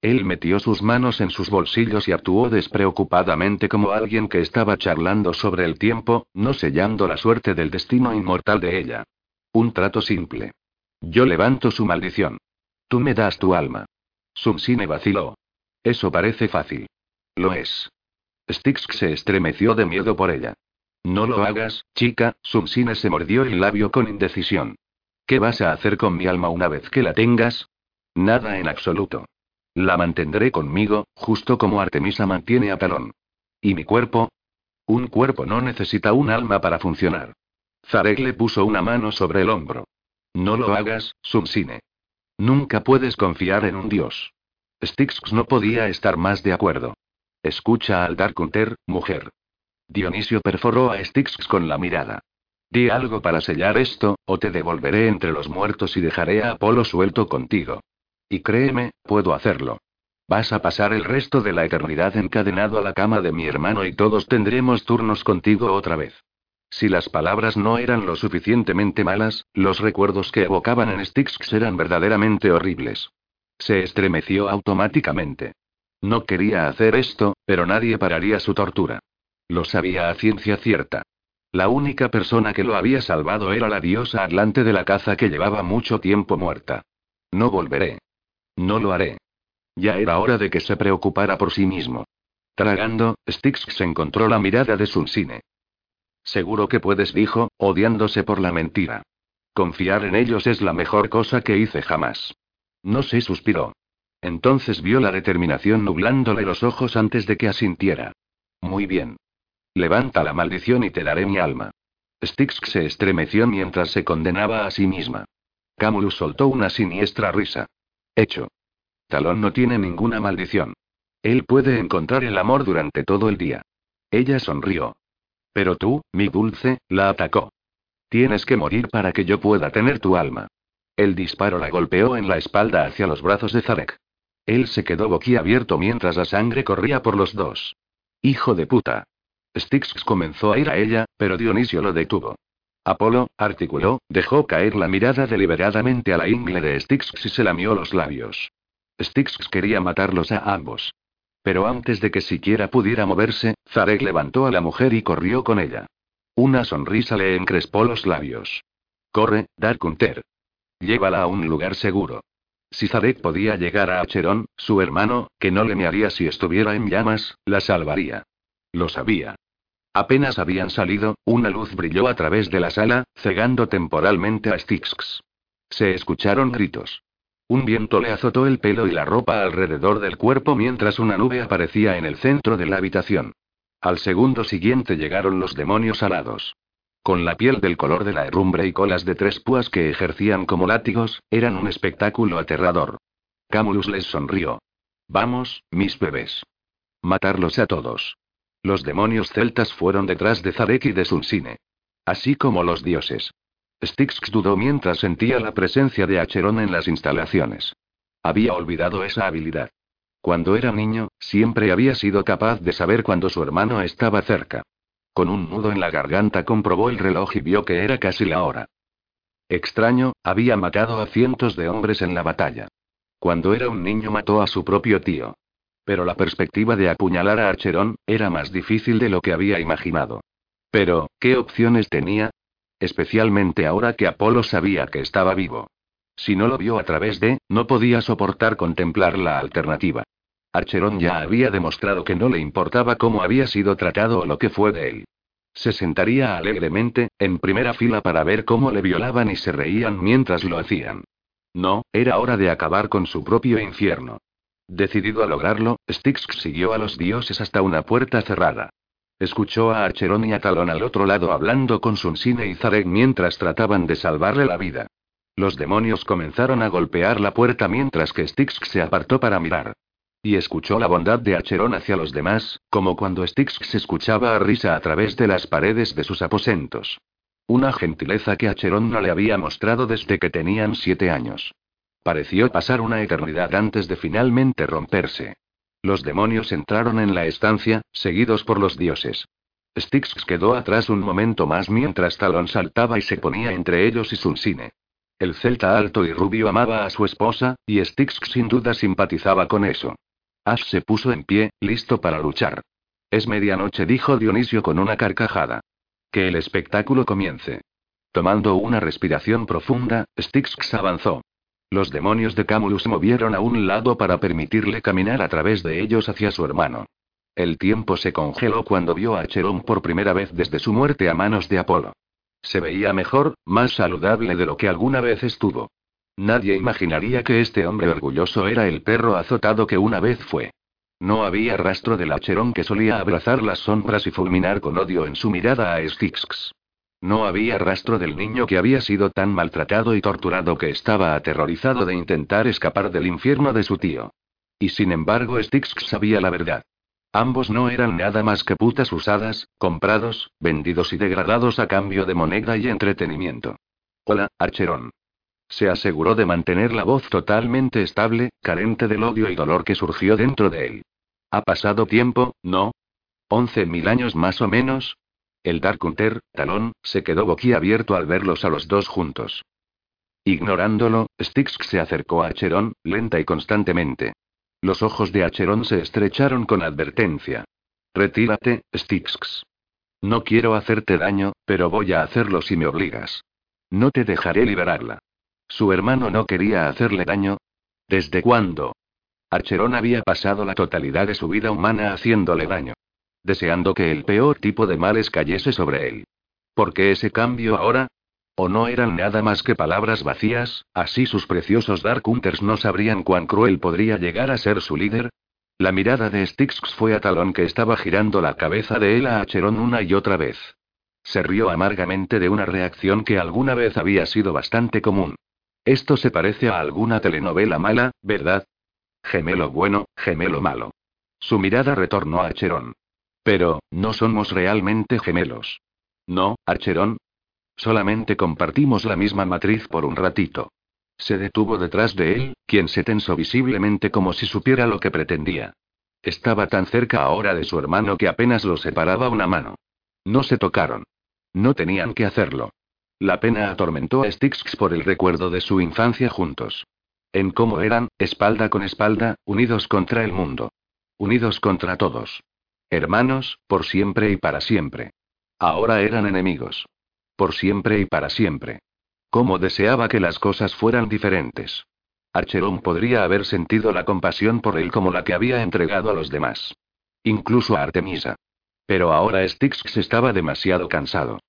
Él metió sus manos en sus bolsillos y actuó despreocupadamente como alguien que estaba charlando sobre el tiempo, no sellando la suerte del destino inmortal de ella. Un trato simple. Yo levanto su maldición. Tú me das tu alma. Subsine vaciló. Eso parece fácil. Lo es. Styx se estremeció de miedo por ella. No lo hagas, chica, Subsine se mordió el labio con indecisión. ¿Qué vas a hacer con mi alma una vez que la tengas? Nada en absoluto. La mantendré conmigo, justo como Artemisa mantiene a Talón. ¿Y mi cuerpo? Un cuerpo no necesita un alma para funcionar. Zarek le puso una mano sobre el hombro. No lo hagas, Subsine. Nunca puedes confiar en un dios. Styx no podía estar más de acuerdo. Escucha al Darkunter, mujer. Dionisio perforó a Styx con la mirada. Di algo para sellar esto, o te devolveré entre los muertos y dejaré a Apolo suelto contigo. Y créeme, puedo hacerlo. Vas a pasar el resto de la eternidad encadenado a la cama de mi hermano y todos tendremos turnos contigo otra vez. Si las palabras no eran lo suficientemente malas, los recuerdos que evocaban en Styx eran verdaderamente horribles. Se estremeció automáticamente. No quería hacer esto, pero nadie pararía su tortura. Lo sabía a ciencia cierta. La única persona que lo había salvado era la diosa Atlante de la caza que llevaba mucho tiempo muerta. No volveré. No lo haré. Ya era hora de que se preocupara por sí mismo. Tragando, Styx se encontró la mirada de Sunsine. Seguro que puedes, dijo, odiándose por la mentira. Confiar en ellos es la mejor cosa que hice jamás. No sé, suspiró. Entonces vio la determinación nublándole los ojos antes de que asintiera. Muy bien. Levanta la maldición y te daré mi alma. Styx se estremeció mientras se condenaba a sí misma. Camulus soltó una siniestra risa. Hecho. Talón no tiene ninguna maldición. Él puede encontrar el amor durante todo el día. Ella sonrió. Pero tú, mi dulce, la atacó. Tienes que morir para que yo pueda tener tu alma. El disparo la golpeó en la espalda hacia los brazos de Zarek. Él se quedó boquiabierto mientras la sangre corría por los dos. Hijo de puta. Styx comenzó a ir a ella, pero Dionisio lo detuvo. Apolo, articuló, dejó caer la mirada deliberadamente a la ingle de Styx y se lamió los labios. Styx quería matarlos a ambos. Pero antes de que siquiera pudiera moverse, Zarek levantó a la mujer y corrió con ella. Una sonrisa le encrespó los labios. Corre, Darkunter. Llévala a un lugar seguro. Si Zarek podía llegar a Acheron, su hermano, que no le mearía si estuviera en llamas, la salvaría. Lo sabía. Apenas habían salido, una luz brilló a través de la sala, cegando temporalmente a Styx. Se escucharon gritos. Un viento le azotó el pelo y la ropa alrededor del cuerpo mientras una nube aparecía en el centro de la habitación. Al segundo siguiente llegaron los demonios alados. Con la piel del color de la herrumbre y colas de tres púas que ejercían como látigos, eran un espectáculo aterrador. Camulus les sonrió. Vamos, mis bebés. Matarlos a todos. Los demonios celtas fueron detrás de Zarek y de Sulsine. Así como los dioses. Styx dudó mientras sentía la presencia de Acheron en las instalaciones. Había olvidado esa habilidad. Cuando era niño, siempre había sido capaz de saber cuando su hermano estaba cerca. Con un nudo en la garganta comprobó el reloj y vio que era casi la hora. Extraño, había matado a cientos de hombres en la batalla. Cuando era un niño mató a su propio tío. Pero la perspectiva de apuñalar a Archerón era más difícil de lo que había imaginado. Pero, ¿qué opciones tenía? Especialmente ahora que Apolo sabía que estaba vivo. Si no lo vio a través de, no podía soportar contemplar la alternativa. Archerón ya había demostrado que no le importaba cómo había sido tratado o lo que fue de él. Se sentaría alegremente, en primera fila para ver cómo le violaban y se reían mientras lo hacían. No, era hora de acabar con su propio infierno. Decidido a lograrlo, Styx siguió a los dioses hasta una puerta cerrada. Escuchó a Archerón y a Talón al otro lado hablando con Sunsine y Zarek mientras trataban de salvarle la vida. Los demonios comenzaron a golpear la puerta mientras que Styx se apartó para mirar. Y escuchó la bondad de Acheron hacia los demás, como cuando Styx escuchaba a risa a través de las paredes de sus aposentos. Una gentileza que Acheron no le había mostrado desde que tenían siete años. Pareció pasar una eternidad antes de finalmente romperse. Los demonios entraron en la estancia, seguidos por los dioses. Styx quedó atrás un momento más mientras Talon saltaba y se ponía entre ellos y Sunsine. El celta alto y rubio amaba a su esposa, y Styx sin duda simpatizaba con eso. Ash se puso en pie, listo para luchar. Es medianoche, dijo Dionisio con una carcajada. Que el espectáculo comience. Tomando una respiración profunda, Styx avanzó. Los demonios de Camulus movieron a un lado para permitirle caminar a través de ellos hacia su hermano. El tiempo se congeló cuando vio a Cherón por primera vez desde su muerte a manos de Apolo. Se veía mejor, más saludable de lo que alguna vez estuvo. Nadie imaginaría que este hombre orgulloso era el perro azotado que una vez fue. No había rastro del Acherón que solía abrazar las sombras y fulminar con odio en su mirada a Styx. No había rastro del niño que había sido tan maltratado y torturado que estaba aterrorizado de intentar escapar del infierno de su tío. Y sin embargo Styx sabía la verdad. Ambos no eran nada más que putas usadas, comprados, vendidos y degradados a cambio de moneda y entretenimiento. Hola, Archerón. Se aseguró de mantener la voz totalmente estable, carente del odio y dolor que surgió dentro de él. Ha pasado tiempo, ¿no? ¿Once mil años más o menos? El Dark Hunter, Talón, se quedó boquiabierto al verlos a los dos juntos. Ignorándolo, Styx se acercó a Acheron, lenta y constantemente. Los ojos de Acheron se estrecharon con advertencia. Retírate, Styx. No quiero hacerte daño, pero voy a hacerlo si me obligas. No te dejaré liberarla. Su hermano no quería hacerle daño. ¿Desde cuándo? Archerón había pasado la totalidad de su vida humana haciéndole daño deseando que el peor tipo de males cayese sobre él. ¿Por qué ese cambio ahora? ¿O no eran nada más que palabras vacías, así sus preciosos Dark Hunters no sabrían cuán cruel podría llegar a ser su líder? La mirada de Styx fue a Talón que estaba girando la cabeza de él a Acheron una y otra vez. Se rió amargamente de una reacción que alguna vez había sido bastante común. Esto se parece a alguna telenovela mala, ¿verdad? Gemelo bueno, gemelo malo. Su mirada retornó a Acheron. Pero, no somos realmente gemelos. No, Archerón. Solamente compartimos la misma matriz por un ratito. Se detuvo detrás de él, quien se tensó visiblemente como si supiera lo que pretendía. Estaba tan cerca ahora de su hermano que apenas lo separaba una mano. No se tocaron. No tenían que hacerlo. La pena atormentó a Styx por el recuerdo de su infancia juntos. En cómo eran, espalda con espalda, unidos contra el mundo. Unidos contra todos. Hermanos, por siempre y para siempre. Ahora eran enemigos. Por siempre y para siempre. Cómo deseaba que las cosas fueran diferentes. Archeron podría haber sentido la compasión por él como la que había entregado a los demás. Incluso a Artemisa. Pero ahora Styx estaba demasiado cansado.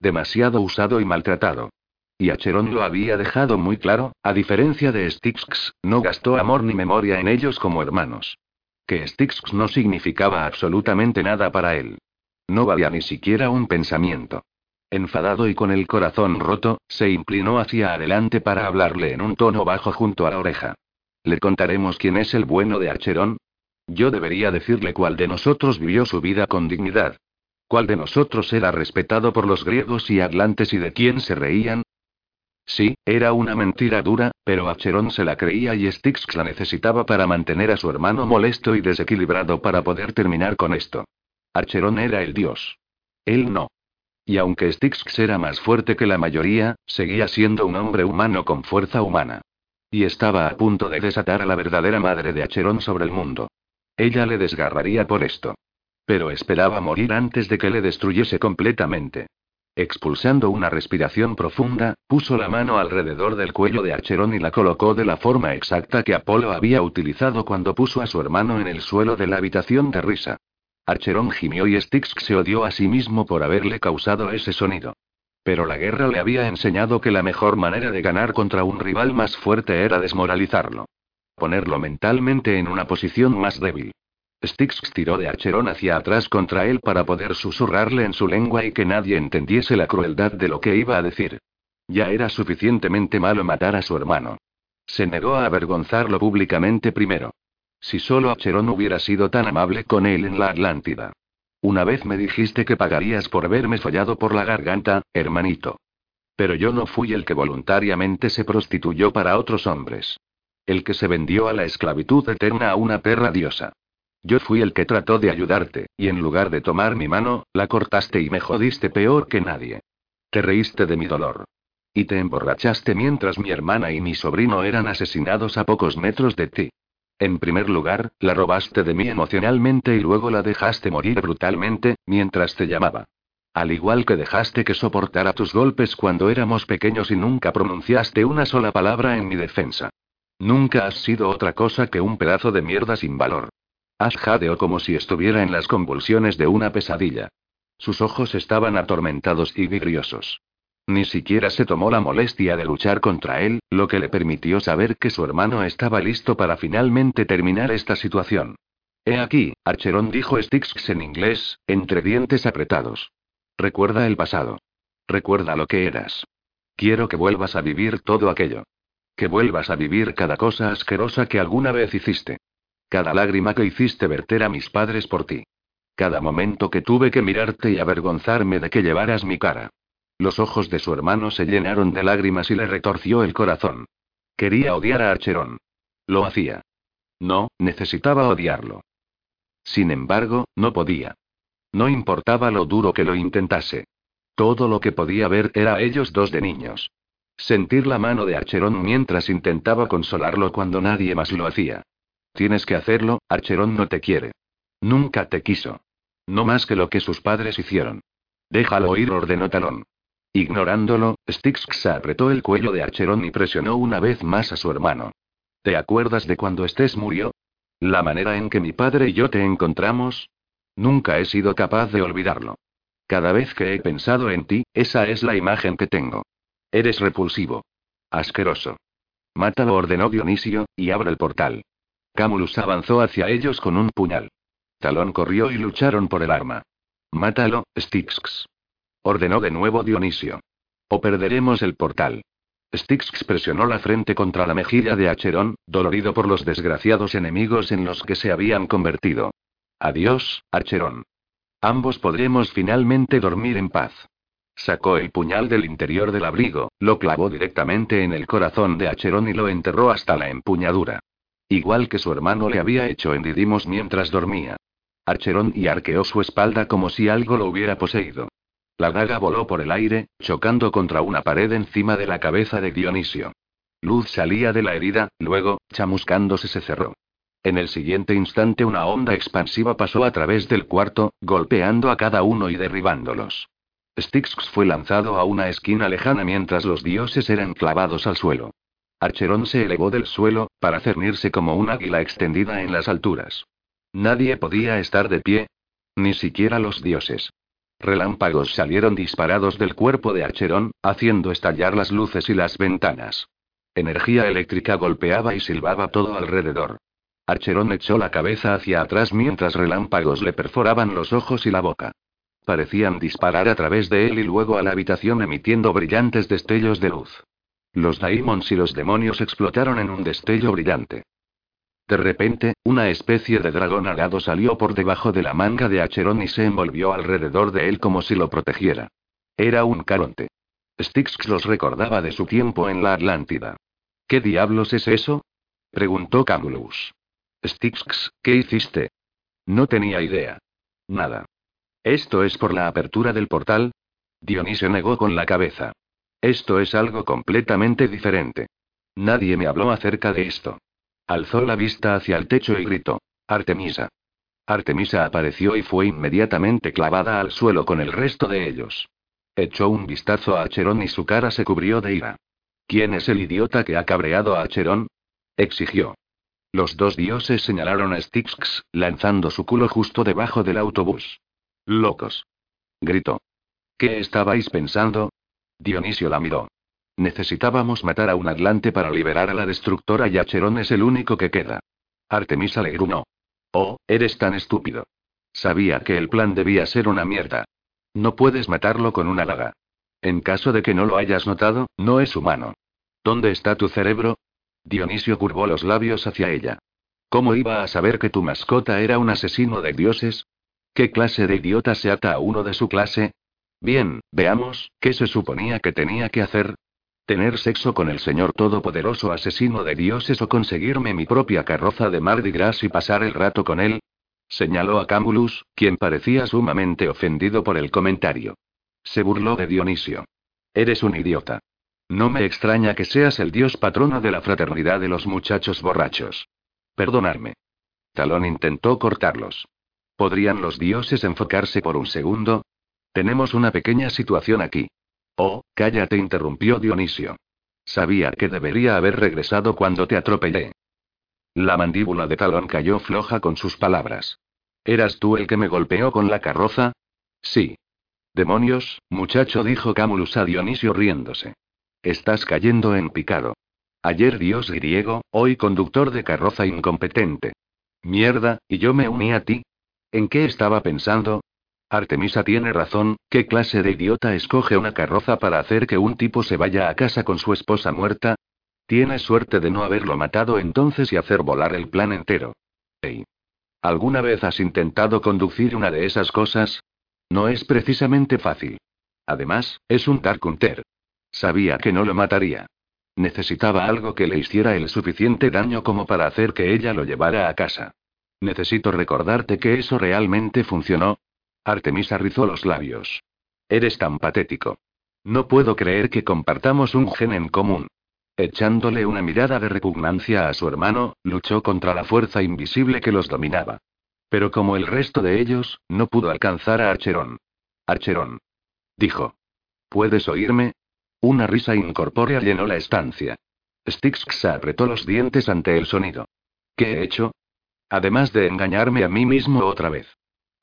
Demasiado usado y maltratado. Y Acheron lo había dejado muy claro, a diferencia de Styx, no gastó amor ni memoria en ellos como hermanos. Que Styx no significaba absolutamente nada para él. No valía ni siquiera un pensamiento. Enfadado y con el corazón roto, se inclinó hacia adelante para hablarle en un tono bajo junto a la oreja. ¿Le contaremos quién es el bueno de Archerón? Yo debería decirle cuál de nosotros vivió su vida con dignidad. ¿Cuál de nosotros era respetado por los griegos y atlantes y de quién se reían? Sí, era una mentira dura, pero Acheron se la creía y Styx la necesitaba para mantener a su hermano molesto y desequilibrado para poder terminar con esto. Archerón era el dios. Él no. Y aunque Styx era más fuerte que la mayoría, seguía siendo un hombre humano con fuerza humana. Y estaba a punto de desatar a la verdadera madre de Acheron sobre el mundo. Ella le desgarraría por esto. Pero esperaba morir antes de que le destruyese completamente. Expulsando una respiración profunda, puso la mano alrededor del cuello de Acheron y la colocó de la forma exacta que Apolo había utilizado cuando puso a su hermano en el suelo de la habitación de risa. Archerón gimió y Styx se odió a sí mismo por haberle causado ese sonido. Pero la guerra le había enseñado que la mejor manera de ganar contra un rival más fuerte era desmoralizarlo. Ponerlo mentalmente en una posición más débil. Styx tiró de Archerón hacia atrás contra él para poder susurrarle en su lengua y que nadie entendiese la crueldad de lo que iba a decir. Ya era suficientemente malo matar a su hermano. Se negó a avergonzarlo públicamente primero. Si solo Acheron hubiera sido tan amable con él en la Atlántida. Una vez me dijiste que pagarías por haberme fallado por la garganta, hermanito. Pero yo no fui el que voluntariamente se prostituyó para otros hombres. El que se vendió a la esclavitud eterna a una perra diosa. Yo fui el que trató de ayudarte, y en lugar de tomar mi mano, la cortaste y me jodiste peor que nadie. Te reíste de mi dolor. Y te emborrachaste mientras mi hermana y mi sobrino eran asesinados a pocos metros de ti. En primer lugar, la robaste de mí emocionalmente y luego la dejaste morir brutalmente, mientras te llamaba. Al igual que dejaste que soportara tus golpes cuando éramos pequeños y nunca pronunciaste una sola palabra en mi defensa. Nunca has sido otra cosa que un pedazo de mierda sin valor. Ash jadeó como si estuviera en las convulsiones de una pesadilla. Sus ojos estaban atormentados y vidriosos. Ni siquiera se tomó la molestia de luchar contra él, lo que le permitió saber que su hermano estaba listo para finalmente terminar esta situación. He aquí, Archerón dijo Styx en inglés, entre dientes apretados. Recuerda el pasado. Recuerda lo que eras. Quiero que vuelvas a vivir todo aquello. Que vuelvas a vivir cada cosa asquerosa que alguna vez hiciste. Cada lágrima que hiciste verter a mis padres por ti. Cada momento que tuve que mirarte y avergonzarme de que llevaras mi cara. Los ojos de su hermano se llenaron de lágrimas y le retorció el corazón. Quería odiar a Archerón. Lo hacía. No, necesitaba odiarlo. Sin embargo, no podía. No importaba lo duro que lo intentase. Todo lo que podía ver era ellos dos de niños. Sentir la mano de Archerón mientras intentaba consolarlo cuando nadie más lo hacía. Tienes que hacerlo, Archerón no te quiere. Nunca te quiso. No más que lo que sus padres hicieron. Déjalo ir, ordenó Talón. Ignorándolo, Styx apretó el cuello de Archerón y presionó una vez más a su hermano. ¿Te acuerdas de cuando Estés murió? La manera en que mi padre y yo te encontramos. Nunca he sido capaz de olvidarlo. Cada vez que he pensado en ti, esa es la imagen que tengo. Eres repulsivo. Asqueroso. Mátalo, ordenó Dionisio, y abre el portal. Camulus avanzó hacia ellos con un puñal. Talón corrió y lucharon por el arma. Mátalo, Styx ordenó de nuevo Dionisio. O perderemos el portal. Styx presionó la frente contra la mejilla de Acherón, dolorido por los desgraciados enemigos en los que se habían convertido. Adiós, Acherón. Ambos podremos finalmente dormir en paz. Sacó el puñal del interior del abrigo, lo clavó directamente en el corazón de Acherón y lo enterró hasta la empuñadura. Igual que su hermano le había hecho en Didimos mientras dormía. Archerón y arqueó su espalda como si algo lo hubiera poseído. La daga voló por el aire, chocando contra una pared encima de la cabeza de Dionisio. Luz salía de la herida, luego, chamuscándose, se cerró. En el siguiente instante una onda expansiva pasó a través del cuarto, golpeando a cada uno y derribándolos. Styx fue lanzado a una esquina lejana mientras los dioses eran clavados al suelo. Archerón se elevó del suelo, para cernirse como un águila extendida en las alturas. Nadie podía estar de pie. Ni siquiera los dioses. Relámpagos salieron disparados del cuerpo de Archerón, haciendo estallar las luces y las ventanas. Energía eléctrica golpeaba y silbaba todo alrededor. Archerón echó la cabeza hacia atrás mientras relámpagos le perforaban los ojos y la boca. Parecían disparar a través de él y luego a la habitación emitiendo brillantes destellos de luz. Los daimons y los demonios explotaron en un destello brillante. De repente, una especie de dragón alado salió por debajo de la manga de Acheron y se envolvió alrededor de él como si lo protegiera. Era un caronte. Styx los recordaba de su tiempo en la Atlántida. ¿Qué diablos es eso? preguntó Camulus. Styx, ¿qué hiciste? No tenía idea. Nada. ¿Esto es por la apertura del portal? Dionisio negó con la cabeza. Esto es algo completamente diferente. Nadie me habló acerca de esto. Alzó la vista hacia el techo y gritó. Artemisa. Artemisa apareció y fue inmediatamente clavada al suelo con el resto de ellos. Echó un vistazo a Acherón y su cara se cubrió de ira. ¿Quién es el idiota que ha cabreado a Acherón? exigió. Los dos dioses señalaron a Styx, lanzando su culo justo debajo del autobús. Locos. Gritó. ¿Qué estabais pensando? Dionisio la miró. Necesitábamos matar a un Atlante para liberar a la destructora y Acherón es el único que queda. Artemisa le grunó. Oh, eres tan estúpido. Sabía que el plan debía ser una mierda. No puedes matarlo con una daga. En caso de que no lo hayas notado, no es humano. ¿Dónde está tu cerebro? Dionisio curvó los labios hacia ella. ¿Cómo iba a saber que tu mascota era un asesino de dioses? ¿Qué clase de idiota se ata a uno de su clase? Bien, veamos, ¿qué se suponía que tenía que hacer? ¿Tener sexo con el señor todopoderoso asesino de dioses o conseguirme mi propia carroza de Mardi Gras y pasar el rato con él? Señaló a Camulus, quien parecía sumamente ofendido por el comentario. Se burló de Dionisio. Eres un idiota. No me extraña que seas el dios patrono de la fraternidad de los muchachos borrachos. Perdonarme. Talón intentó cortarlos. ¿Podrían los dioses enfocarse por un segundo? Tenemos una pequeña situación aquí. Oh, cállate, interrumpió Dionisio. Sabía que debería haber regresado cuando te atropellé. La mandíbula de Talón cayó floja con sus palabras. ¿Eras tú el que me golpeó con la carroza? Sí. Demonios, muchacho, dijo Camulus a Dionisio riéndose. Estás cayendo en picado. Ayer dios griego, hoy conductor de carroza incompetente. Mierda, y yo me uní a ti. ¿En qué estaba pensando? Artemisa tiene razón, ¿qué clase de idiota escoge una carroza para hacer que un tipo se vaya a casa con su esposa muerta? Tienes suerte de no haberlo matado entonces y hacer volar el plan entero. Hey. ¿Alguna vez has intentado conducir una de esas cosas? No es precisamente fácil. Además, es un Dark Sabía que no lo mataría. Necesitaba algo que le hiciera el suficiente daño como para hacer que ella lo llevara a casa. Necesito recordarte que eso realmente funcionó. Artemisa rizó los labios. Eres tan patético. No puedo creer que compartamos un gen en común. Echándole una mirada de repugnancia a su hermano, luchó contra la fuerza invisible que los dominaba. Pero como el resto de ellos, no pudo alcanzar a Archerón. Archerón. Dijo. ¿Puedes oírme? Una risa incorpórea llenó la estancia. Styx apretó los dientes ante el sonido. ¿Qué he hecho? Además de engañarme a mí mismo otra vez.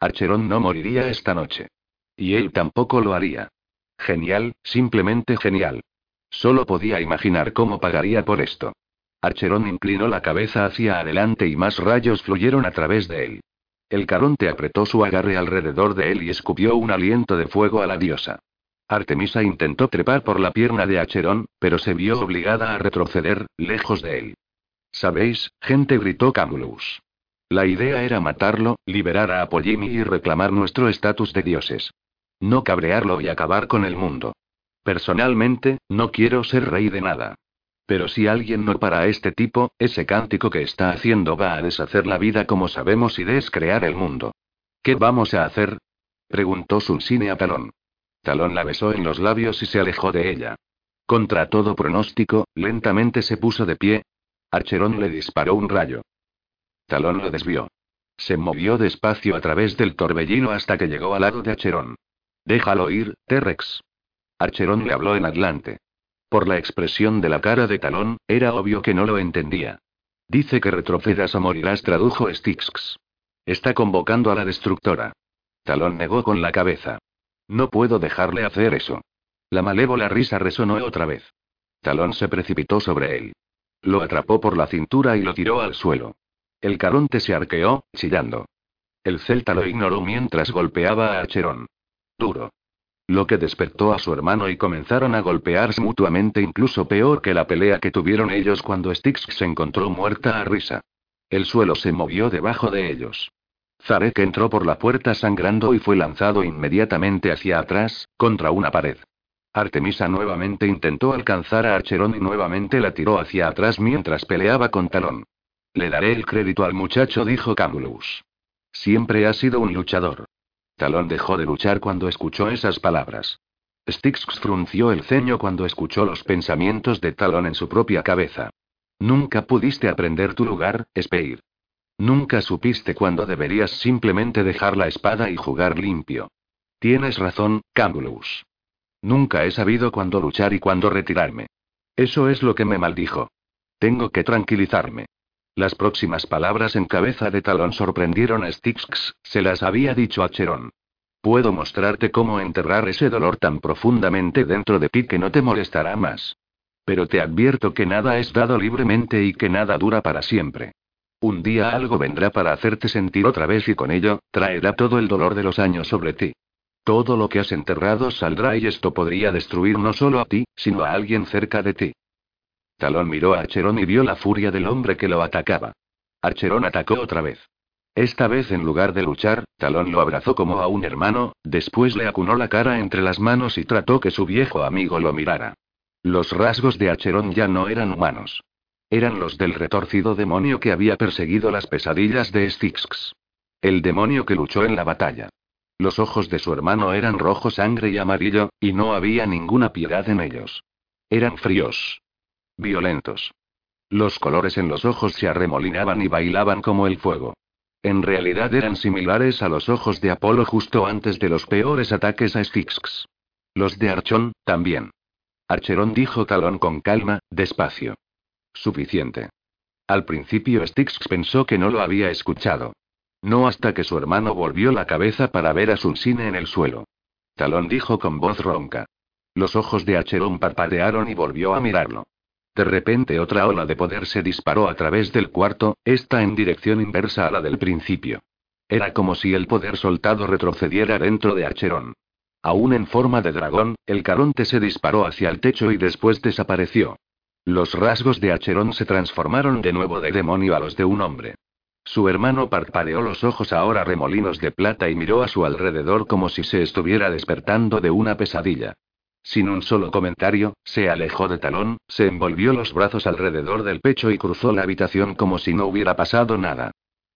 Archerón no moriría esta noche. Y él tampoco lo haría. Genial, simplemente genial. Solo podía imaginar cómo pagaría por esto. Archerón inclinó la cabeza hacia adelante y más rayos fluyeron a través de él. El caronte apretó su agarre alrededor de él y escupió un aliento de fuego a la diosa. Artemisa intentó trepar por la pierna de Acherón, pero se vio obligada a retroceder, lejos de él. ¿Sabéis, gente? gritó Camulus. La idea era matarlo, liberar a Apollimi y reclamar nuestro estatus de dioses. No cabrearlo y acabar con el mundo. Personalmente, no quiero ser rey de nada. Pero si alguien no para este tipo, ese cántico que está haciendo va a deshacer la vida como sabemos y descrear el mundo. ¿Qué vamos a hacer? preguntó Sunsine a Talón. Talón la besó en los labios y se alejó de ella. Contra todo pronóstico, lentamente se puso de pie. Archerón le disparó un rayo. Talón lo desvió. Se movió despacio a través del torbellino hasta que llegó al lado de Archerón. Déjalo ir, T-Rex. Archerón le habló en Atlante. Por la expresión de la cara de Talón, era obvio que no lo entendía. Dice que retrocedas o morirás, tradujo Styx. Está convocando a la destructora. Talón negó con la cabeza. No puedo dejarle hacer eso. La malévola risa resonó otra vez. Talón se precipitó sobre él. Lo atrapó por la cintura y lo tiró al suelo. El caronte se arqueó, chillando. El celta lo ignoró mientras golpeaba a Acherón. Duro. Lo que despertó a su hermano y comenzaron a golpearse mutuamente, incluso peor que la pelea que tuvieron ellos cuando Styx se encontró muerta a risa. El suelo se movió debajo de ellos. Zarek entró por la puerta sangrando y fue lanzado inmediatamente hacia atrás, contra una pared. Artemisa nuevamente intentó alcanzar a Archerón y nuevamente la tiró hacia atrás mientras peleaba con Talón. Le daré el crédito al muchacho, dijo Camulus. Siempre ha sido un luchador. Talón dejó de luchar cuando escuchó esas palabras. Styx frunció el ceño cuando escuchó los pensamientos de Talón en su propia cabeza. Nunca pudiste aprender tu lugar, Speir. Nunca supiste cuándo deberías simplemente dejar la espada y jugar limpio. Tienes razón, Camulus. Nunca he sabido cuándo luchar y cuándo retirarme. Eso es lo que me maldijo. Tengo que tranquilizarme. Las próximas palabras en cabeza de talón sorprendieron a Styx, se las había dicho a Cherón. Puedo mostrarte cómo enterrar ese dolor tan profundamente dentro de ti que no te molestará más. Pero te advierto que nada es dado libremente y que nada dura para siempre. Un día algo vendrá para hacerte sentir otra vez y con ello, traerá todo el dolor de los años sobre ti. Todo lo que has enterrado saldrá y esto podría destruir no solo a ti, sino a alguien cerca de ti. Talón miró a Archerón y vio la furia del hombre que lo atacaba. Archerón atacó otra vez. Esta vez en lugar de luchar, Talón lo abrazó como a un hermano, después le acunó la cara entre las manos y trató que su viejo amigo lo mirara. Los rasgos de Acherón ya no eran humanos. Eran los del retorcido demonio que había perseguido las pesadillas de Styx. El demonio que luchó en la batalla. Los ojos de su hermano eran rojo sangre y amarillo, y no había ninguna piedad en ellos. Eran fríos, Violentos. Los colores en los ojos se arremolinaban y bailaban como el fuego. En realidad eran similares a los ojos de Apolo justo antes de los peores ataques a Styx. Los de Archón, también. Archerón dijo Talón con calma, despacio. Suficiente. Al principio Styx pensó que no lo había escuchado. No hasta que su hermano volvió la cabeza para ver a Sunsine en el suelo. Talón dijo con voz ronca. Los ojos de Acherón parpadearon y volvió a mirarlo. De repente otra ola de poder se disparó a través del cuarto, esta en dirección inversa a la del principio. Era como si el poder soltado retrocediera dentro de Acherón. Aún en forma de dragón, el caronte se disparó hacia el techo y después desapareció. Los rasgos de Acherón se transformaron de nuevo de demonio a los de un hombre. Su hermano parpadeó los ojos ahora remolinos de plata y miró a su alrededor como si se estuviera despertando de una pesadilla. Sin un solo comentario, se alejó de talón, se envolvió los brazos alrededor del pecho y cruzó la habitación como si no hubiera pasado nada.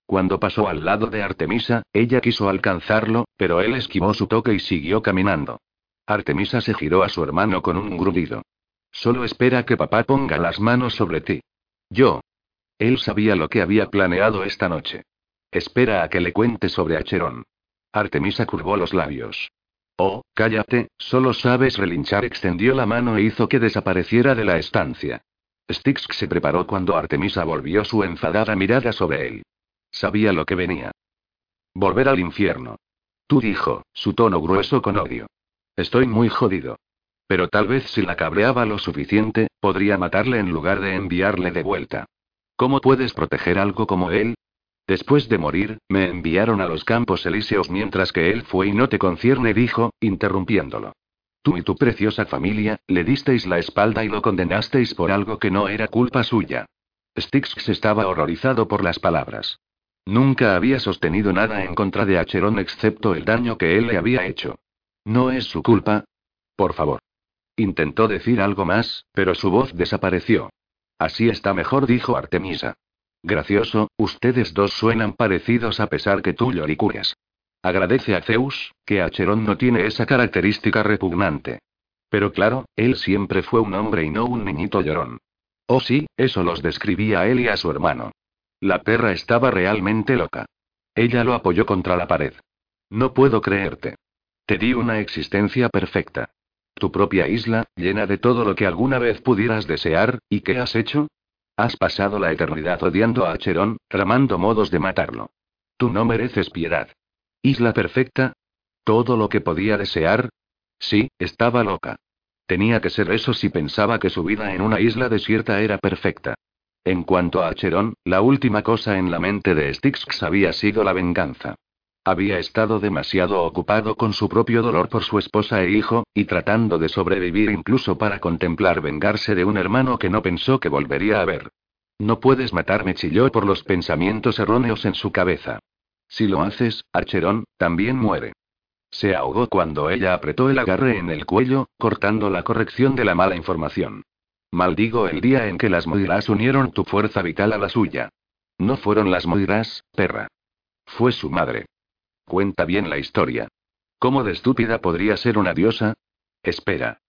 Cuando pasó al lado de Artemisa, ella quiso alcanzarlo, pero él esquivó su toque y siguió caminando. Artemisa se giró a su hermano con un grudido. Solo espera que papá ponga las manos sobre ti. Yo. Él sabía lo que había planeado esta noche. Espera a que le cuente sobre Acherón. Artemisa curvó los labios. Oh, cállate, solo sabes relinchar. Extendió la mano e hizo que desapareciera de la estancia. Styx se preparó cuando Artemisa volvió su enfadada mirada sobre él. Sabía lo que venía. Volver al infierno. Tú dijo, su tono grueso con odio. Estoy muy jodido. Pero tal vez si la cabreaba lo suficiente, podría matarle en lugar de enviarle de vuelta. ¿Cómo puedes proteger algo como él? Después de morir, me enviaron a los campos elíseos mientras que él fue y no te concierne, dijo, interrumpiéndolo. Tú y tu preciosa familia, le disteis la espalda y lo condenasteis por algo que no era culpa suya. Styx estaba horrorizado por las palabras. Nunca había sostenido nada en contra de Acherón excepto el daño que él le había hecho. ¿No es su culpa? Por favor. Intentó decir algo más, pero su voz desapareció. Así está mejor, dijo Artemisa. Gracioso, ustedes dos suenan parecidos a pesar que tú lloricuras. Agradece a Zeus, que Acherón no tiene esa característica repugnante. Pero claro, él siempre fue un hombre y no un niñito llorón. Oh sí, eso los describía a él y a su hermano. La perra estaba realmente loca. Ella lo apoyó contra la pared. No puedo creerte. Te di una existencia perfecta. Tu propia isla, llena de todo lo que alguna vez pudieras desear, ¿y qué has hecho? Has pasado la eternidad odiando a Acherón, tramando modos de matarlo. Tú no mereces piedad. ¿Isla perfecta? ¿Todo lo que podía desear? Sí, estaba loca. Tenía que ser eso si pensaba que su vida en una isla desierta era perfecta. En cuanto a Acheron, la última cosa en la mente de Styx había sido la venganza. Había estado demasiado ocupado con su propio dolor por su esposa e hijo, y tratando de sobrevivir incluso para contemplar vengarse de un hermano que no pensó que volvería a ver. No puedes matarme, chilló por los pensamientos erróneos en su cabeza. Si lo haces, Archerón, también muere. Se ahogó cuando ella apretó el agarre en el cuello, cortando la corrección de la mala información. Maldigo el día en que las Moiras unieron tu fuerza vital a la suya. No fueron las Moiras, perra. Fue su madre. Cuenta bien la historia. ¿Cómo de estúpida podría ser una diosa? Espera.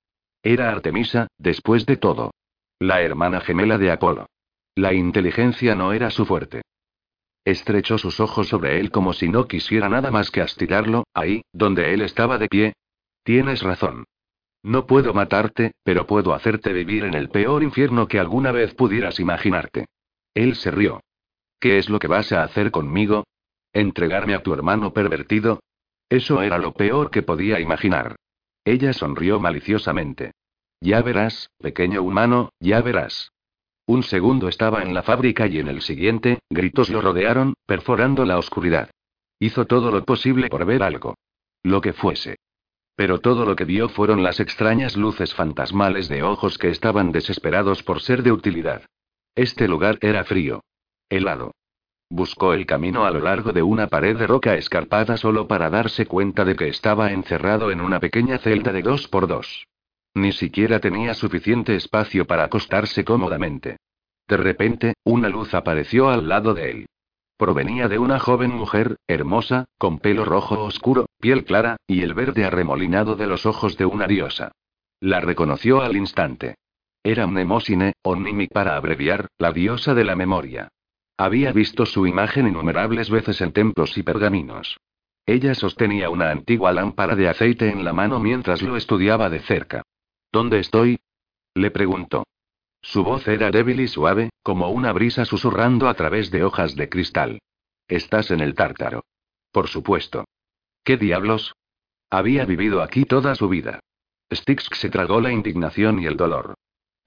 Era Artemisa, después de todo. La hermana gemela de Apolo. La inteligencia no era su fuerte. Estrechó sus ojos sobre él como si no quisiera nada más que astillarlo, ahí, donde él estaba de pie. Tienes razón. No puedo matarte, pero puedo hacerte vivir en el peor infierno que alguna vez pudieras imaginarte. Él se rió. ¿Qué es lo que vas a hacer conmigo? ¿Entregarme a tu hermano pervertido? Eso era lo peor que podía imaginar. Ella sonrió maliciosamente. Ya verás, pequeño humano, ya verás. Un segundo estaba en la fábrica y en el siguiente, gritos lo rodearon, perforando la oscuridad. Hizo todo lo posible por ver algo. Lo que fuese. Pero todo lo que vio fueron las extrañas luces fantasmales de ojos que estaban desesperados por ser de utilidad. Este lugar era frío. Helado. Buscó el camino a lo largo de una pared de roca escarpada solo para darse cuenta de que estaba encerrado en una pequeña celda de dos por dos. Ni siquiera tenía suficiente espacio para acostarse cómodamente. De repente, una luz apareció al lado de él. Provenía de una joven mujer, hermosa, con pelo rojo oscuro, piel clara, y el verde arremolinado de los ojos de una diosa. La reconoció al instante. Era Mnemosine, o Nimi para abreviar, la diosa de la memoria. Había visto su imagen innumerables veces en templos y pergaminos. Ella sostenía una antigua lámpara de aceite en la mano mientras lo estudiaba de cerca. ¿Dónde estoy? Le preguntó. Su voz era débil y suave, como una brisa susurrando a través de hojas de cristal. Estás en el tártaro. Por supuesto. ¿Qué diablos? Había vivido aquí toda su vida. Styx se tragó la indignación y el dolor.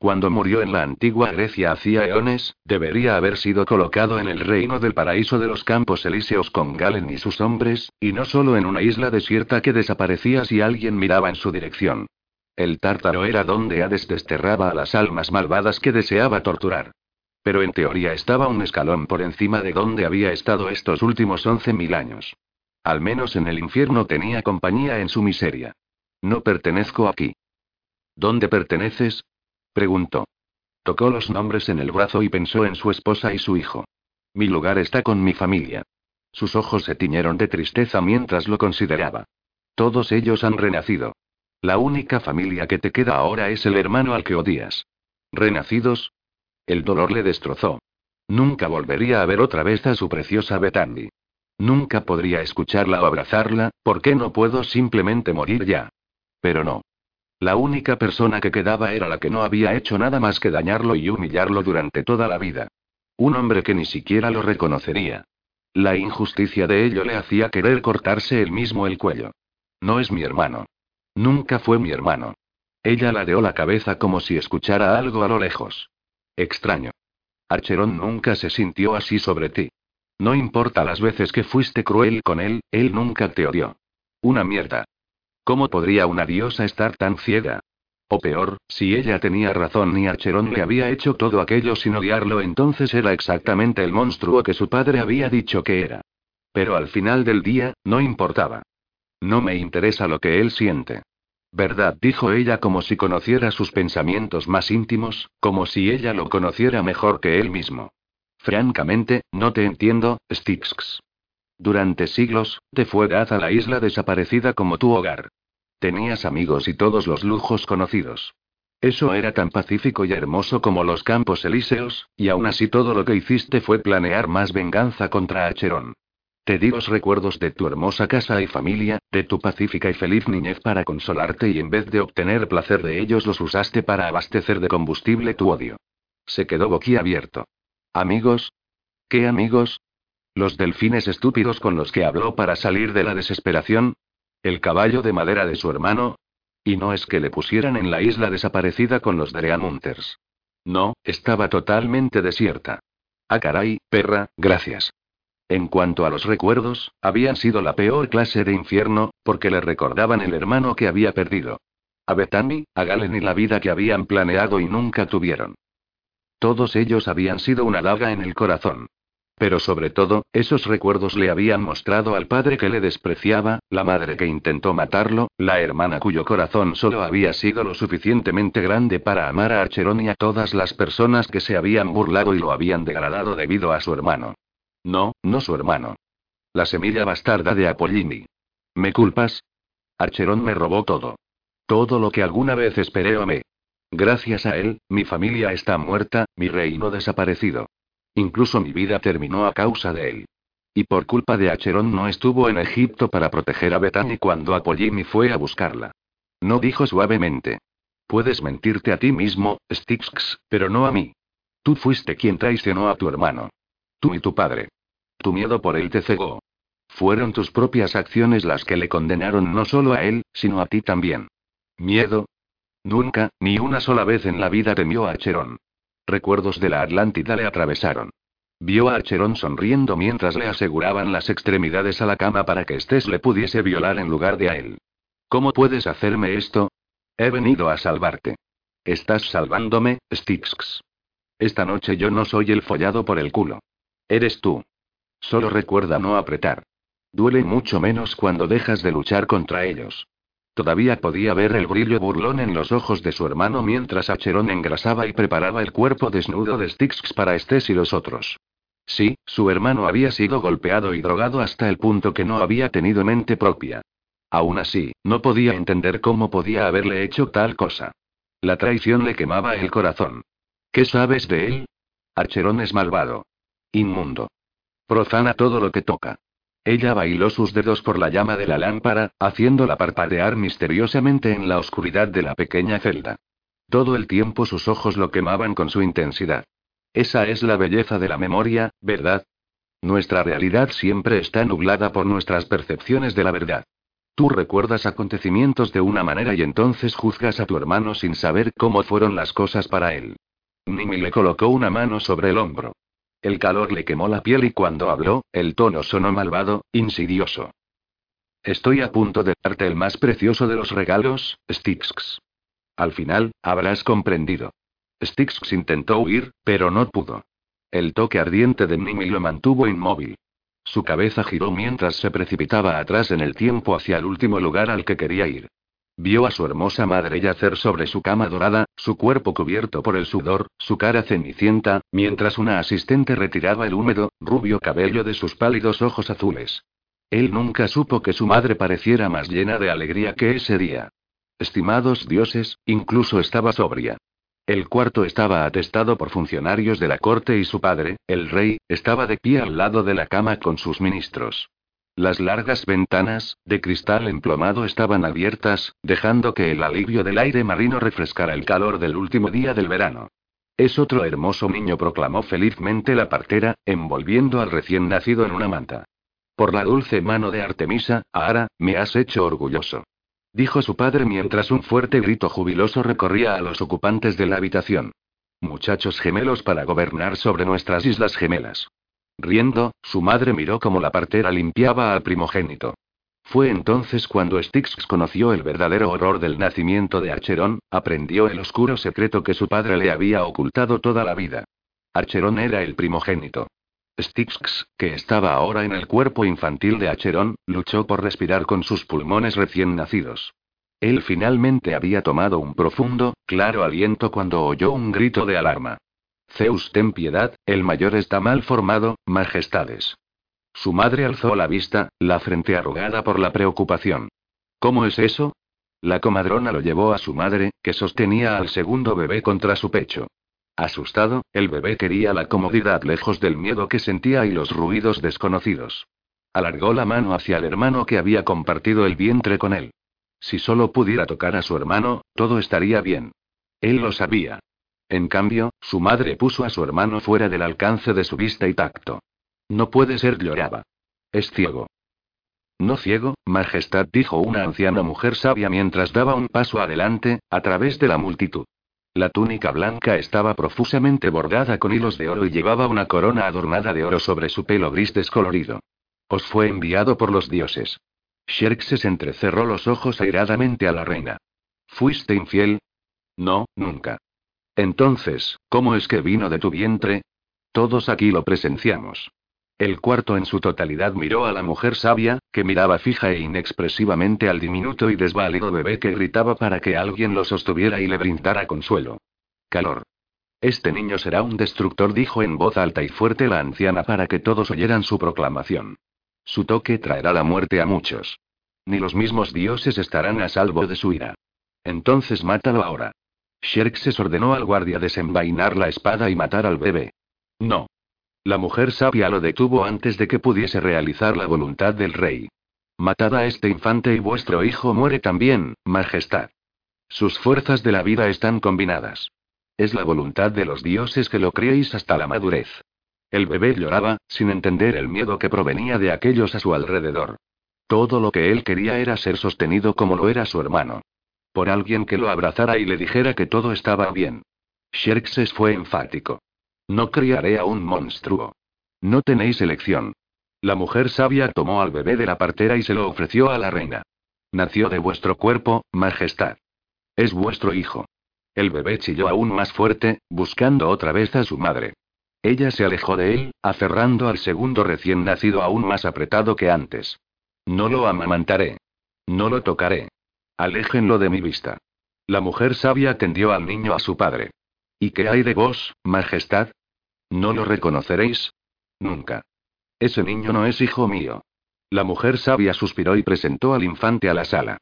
Cuando murió en la antigua Grecia hacía eones, debería haber sido colocado en el reino del paraíso de los campos elíseos con Galen y sus hombres, y no solo en una isla desierta que desaparecía si alguien miraba en su dirección. El tártaro era donde Hades desterraba a las almas malvadas que deseaba torturar. Pero en teoría estaba un escalón por encima de donde había estado estos últimos once mil años. Al menos en el infierno tenía compañía en su miseria. No pertenezco aquí. ¿Dónde perteneces? Preguntó. Tocó los nombres en el brazo y pensó en su esposa y su hijo. Mi lugar está con mi familia. Sus ojos se tiñeron de tristeza mientras lo consideraba. Todos ellos han renacido. La única familia que te queda ahora es el hermano al que odias. ¿Renacidos? El dolor le destrozó. Nunca volvería a ver otra vez a su preciosa Bethany. Nunca podría escucharla o abrazarla, ¿por qué no puedo simplemente morir ya? Pero no. La única persona que quedaba era la que no había hecho nada más que dañarlo y humillarlo durante toda la vida. Un hombre que ni siquiera lo reconocería. La injusticia de ello le hacía querer cortarse él mismo el cuello. No es mi hermano. Nunca fue mi hermano. Ella ladeó la cabeza como si escuchara algo a lo lejos. Extraño. Archerón nunca se sintió así sobre ti. No importa las veces que fuiste cruel con él, él nunca te odió. Una mierda. ¿Cómo podría una diosa estar tan ciega? O peor, si ella tenía razón y Archerón le había hecho todo aquello sin odiarlo, entonces era exactamente el monstruo que su padre había dicho que era. Pero al final del día, no importaba. No me interesa lo que él siente. ¿Verdad? dijo ella como si conociera sus pensamientos más íntimos, como si ella lo conociera mejor que él mismo. Francamente, no te entiendo, Styx. Durante siglos, te fue dada la isla desaparecida como tu hogar. Tenías amigos y todos los lujos conocidos. Eso era tan pacífico y hermoso como los campos elíseos, y aún así todo lo que hiciste fue planear más venganza contra Acheron. Te di los recuerdos de tu hermosa casa y familia, de tu pacífica y feliz niñez para consolarte y en vez de obtener placer de ellos los usaste para abastecer de combustible tu odio. Se quedó boquiabierto. ¿Amigos? ¿Qué amigos? ¿Los delfines estúpidos con los que habló para salir de la desesperación? ¿El caballo de madera de su hermano? Y no es que le pusieran en la isla desaparecida con los Dreamunters. No, estaba totalmente desierta. Ah, caray, perra, gracias. En cuanto a los recuerdos, habían sido la peor clase de infierno, porque le recordaban el hermano que había perdido. A Bethany, a Galen y la vida que habían planeado y nunca tuvieron. Todos ellos habían sido una daga en el corazón. Pero sobre todo, esos recuerdos le habían mostrado al padre que le despreciaba, la madre que intentó matarlo, la hermana cuyo corazón solo había sido lo suficientemente grande para amar a Archerón y a todas las personas que se habían burlado y lo habían degradado debido a su hermano. No, no su hermano. La semilla bastarda de Apollini. ¿Me culpas? Archerón me robó todo. Todo lo que alguna vez esperé o amé. Gracias a él, mi familia está muerta, mi reino desaparecido. Incluso mi vida terminó a causa de él. Y por culpa de Acheron no estuvo en Egipto para proteger a Bethany cuando Apollimi fue a buscarla. No dijo suavemente. Puedes mentirte a ti mismo, Styx, pero no a mí. Tú fuiste quien traicionó a tu hermano. Tú y tu padre. Tu miedo por él te cegó. Fueron tus propias acciones las que le condenaron no solo a él, sino a ti también. ¿Miedo? Nunca, ni una sola vez en la vida temió a Acheron. Recuerdos de la Atlántida le atravesaron. Vio a Acheron sonriendo mientras le aseguraban las extremidades a la cama para que Estés le pudiese violar en lugar de a él. ¿Cómo puedes hacerme esto? He venido a salvarte. Estás salvándome, Styx. Esta noche yo no soy el follado por el culo. Eres tú. Solo recuerda no apretar. Duele mucho menos cuando dejas de luchar contra ellos. Todavía podía ver el brillo burlón en los ojos de su hermano mientras Acheron engrasaba y preparaba el cuerpo desnudo de Styx para Estés y los otros. Sí, su hermano había sido golpeado y drogado hasta el punto que no había tenido mente propia. Aún así, no podía entender cómo podía haberle hecho tal cosa. La traición le quemaba el corazón. ¿Qué sabes de él? Archerón es malvado. Inmundo. Profana todo lo que toca. Ella bailó sus dedos por la llama de la lámpara, haciéndola parpadear misteriosamente en la oscuridad de la pequeña celda. Todo el tiempo sus ojos lo quemaban con su intensidad. Esa es la belleza de la memoria, ¿verdad? Nuestra realidad siempre está nublada por nuestras percepciones de la verdad. Tú recuerdas acontecimientos de una manera y entonces juzgas a tu hermano sin saber cómo fueron las cosas para él. Nimi le colocó una mano sobre el hombro. El calor le quemó la piel y cuando habló, el tono sonó malvado, insidioso. Estoy a punto de darte el más precioso de los regalos, Styx. Al final, habrás comprendido. Styx intentó huir, pero no pudo. El toque ardiente de Mimi lo mantuvo inmóvil. Su cabeza giró mientras se precipitaba atrás en el tiempo hacia el último lugar al que quería ir. Vio a su hermosa madre yacer sobre su cama dorada, su cuerpo cubierto por el sudor, su cara cenicienta, mientras una asistente retiraba el húmedo, rubio cabello de sus pálidos ojos azules. Él nunca supo que su madre pareciera más llena de alegría que ese día. Estimados dioses, incluso estaba sobria. El cuarto estaba atestado por funcionarios de la corte y su padre, el rey, estaba de pie al lado de la cama con sus ministros. Las largas ventanas, de cristal emplomado, estaban abiertas, dejando que el alivio del aire marino refrescara el calor del último día del verano. Es otro hermoso niño, proclamó felizmente la partera, envolviendo al recién nacido en una manta. Por la dulce mano de Artemisa, Ahora, me has hecho orgulloso. Dijo su padre mientras un fuerte grito jubiloso recorría a los ocupantes de la habitación. Muchachos gemelos para gobernar sobre nuestras islas gemelas. Riendo, su madre miró cómo la partera limpiaba al primogénito. Fue entonces cuando Styx conoció el verdadero horror del nacimiento de Archerón, aprendió el oscuro secreto que su padre le había ocultado toda la vida. Archerón era el primogénito. Styx, que estaba ahora en el cuerpo infantil de Acheron, luchó por respirar con sus pulmones recién nacidos. Él finalmente había tomado un profundo, claro aliento cuando oyó un grito de alarma. Zeus, ten piedad, el mayor está mal formado, majestades. Su madre alzó la vista, la frente arrugada por la preocupación. ¿Cómo es eso? La comadrona lo llevó a su madre, que sostenía al segundo bebé contra su pecho. Asustado, el bebé quería la comodidad lejos del miedo que sentía y los ruidos desconocidos. Alargó la mano hacia el hermano que había compartido el vientre con él. Si solo pudiera tocar a su hermano, todo estaría bien. Él lo sabía. En cambio, su madre puso a su hermano fuera del alcance de su vista y tacto. No puede ser, lloraba. Es ciego. No ciego, Majestad, dijo una anciana mujer sabia mientras daba un paso adelante, a través de la multitud. La túnica blanca estaba profusamente bordada con hilos de oro y llevaba una corona adornada de oro sobre su pelo gris descolorido. Os fue enviado por los dioses. Xerxes entrecerró los ojos airadamente a la reina. ¿Fuiste infiel? No, nunca. Entonces, ¿cómo es que vino de tu vientre? Todos aquí lo presenciamos. El cuarto en su totalidad miró a la mujer sabia, que miraba fija e inexpresivamente al diminuto y desválido bebé que gritaba para que alguien lo sostuviera y le brindara consuelo. Calor. Este niño será un destructor, dijo en voz alta y fuerte la anciana para que todos oyeran su proclamación. Su toque traerá la muerte a muchos. Ni los mismos dioses estarán a salvo de su ira. Entonces mátalo ahora. Xerxes ordenó al guardia desenvainar la espada y matar al bebé. No. La mujer sabia lo detuvo antes de que pudiese realizar la voluntad del rey. Matad a este infante y vuestro hijo muere también, Majestad. Sus fuerzas de la vida están combinadas. Es la voluntad de los dioses que lo criéis hasta la madurez. El bebé lloraba, sin entender el miedo que provenía de aquellos a su alrededor. Todo lo que él quería era ser sostenido como lo era su hermano. Por alguien que lo abrazara y le dijera que todo estaba bien. Xerxes fue enfático. No criaré a un monstruo. No tenéis elección. La mujer sabia tomó al bebé de la partera y se lo ofreció a la reina. Nació de vuestro cuerpo, Majestad. Es vuestro hijo. El bebé chilló aún más fuerte, buscando otra vez a su madre. Ella se alejó de él, aferrando al segundo recién nacido aún más apretado que antes. No lo amamantaré. No lo tocaré. Aléjenlo de mi vista. La mujer sabia tendió al niño a su padre. ¿Y qué hay de vos, Majestad? ¿No lo reconoceréis? Nunca. Ese niño no es hijo mío. La mujer sabia suspiró y presentó al infante a la sala.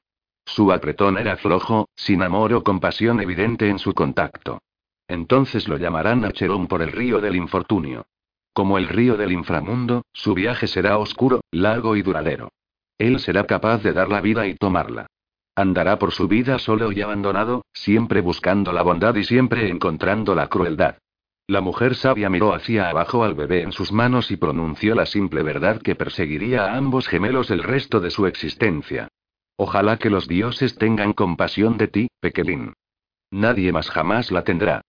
Su apretón era flojo, sin amor o compasión evidente en su contacto. Entonces lo llamarán Acherón por el río del infortunio. Como el río del inframundo, su viaje será oscuro, largo y duradero. Él será capaz de dar la vida y tomarla. Andará por su vida solo y abandonado, siempre buscando la bondad y siempre encontrando la crueldad. La mujer sabia miró hacia abajo al bebé en sus manos y pronunció la simple verdad que perseguiría a ambos gemelos el resto de su existencia. Ojalá que los dioses tengan compasión de ti, pequeñín. Nadie más jamás la tendrá.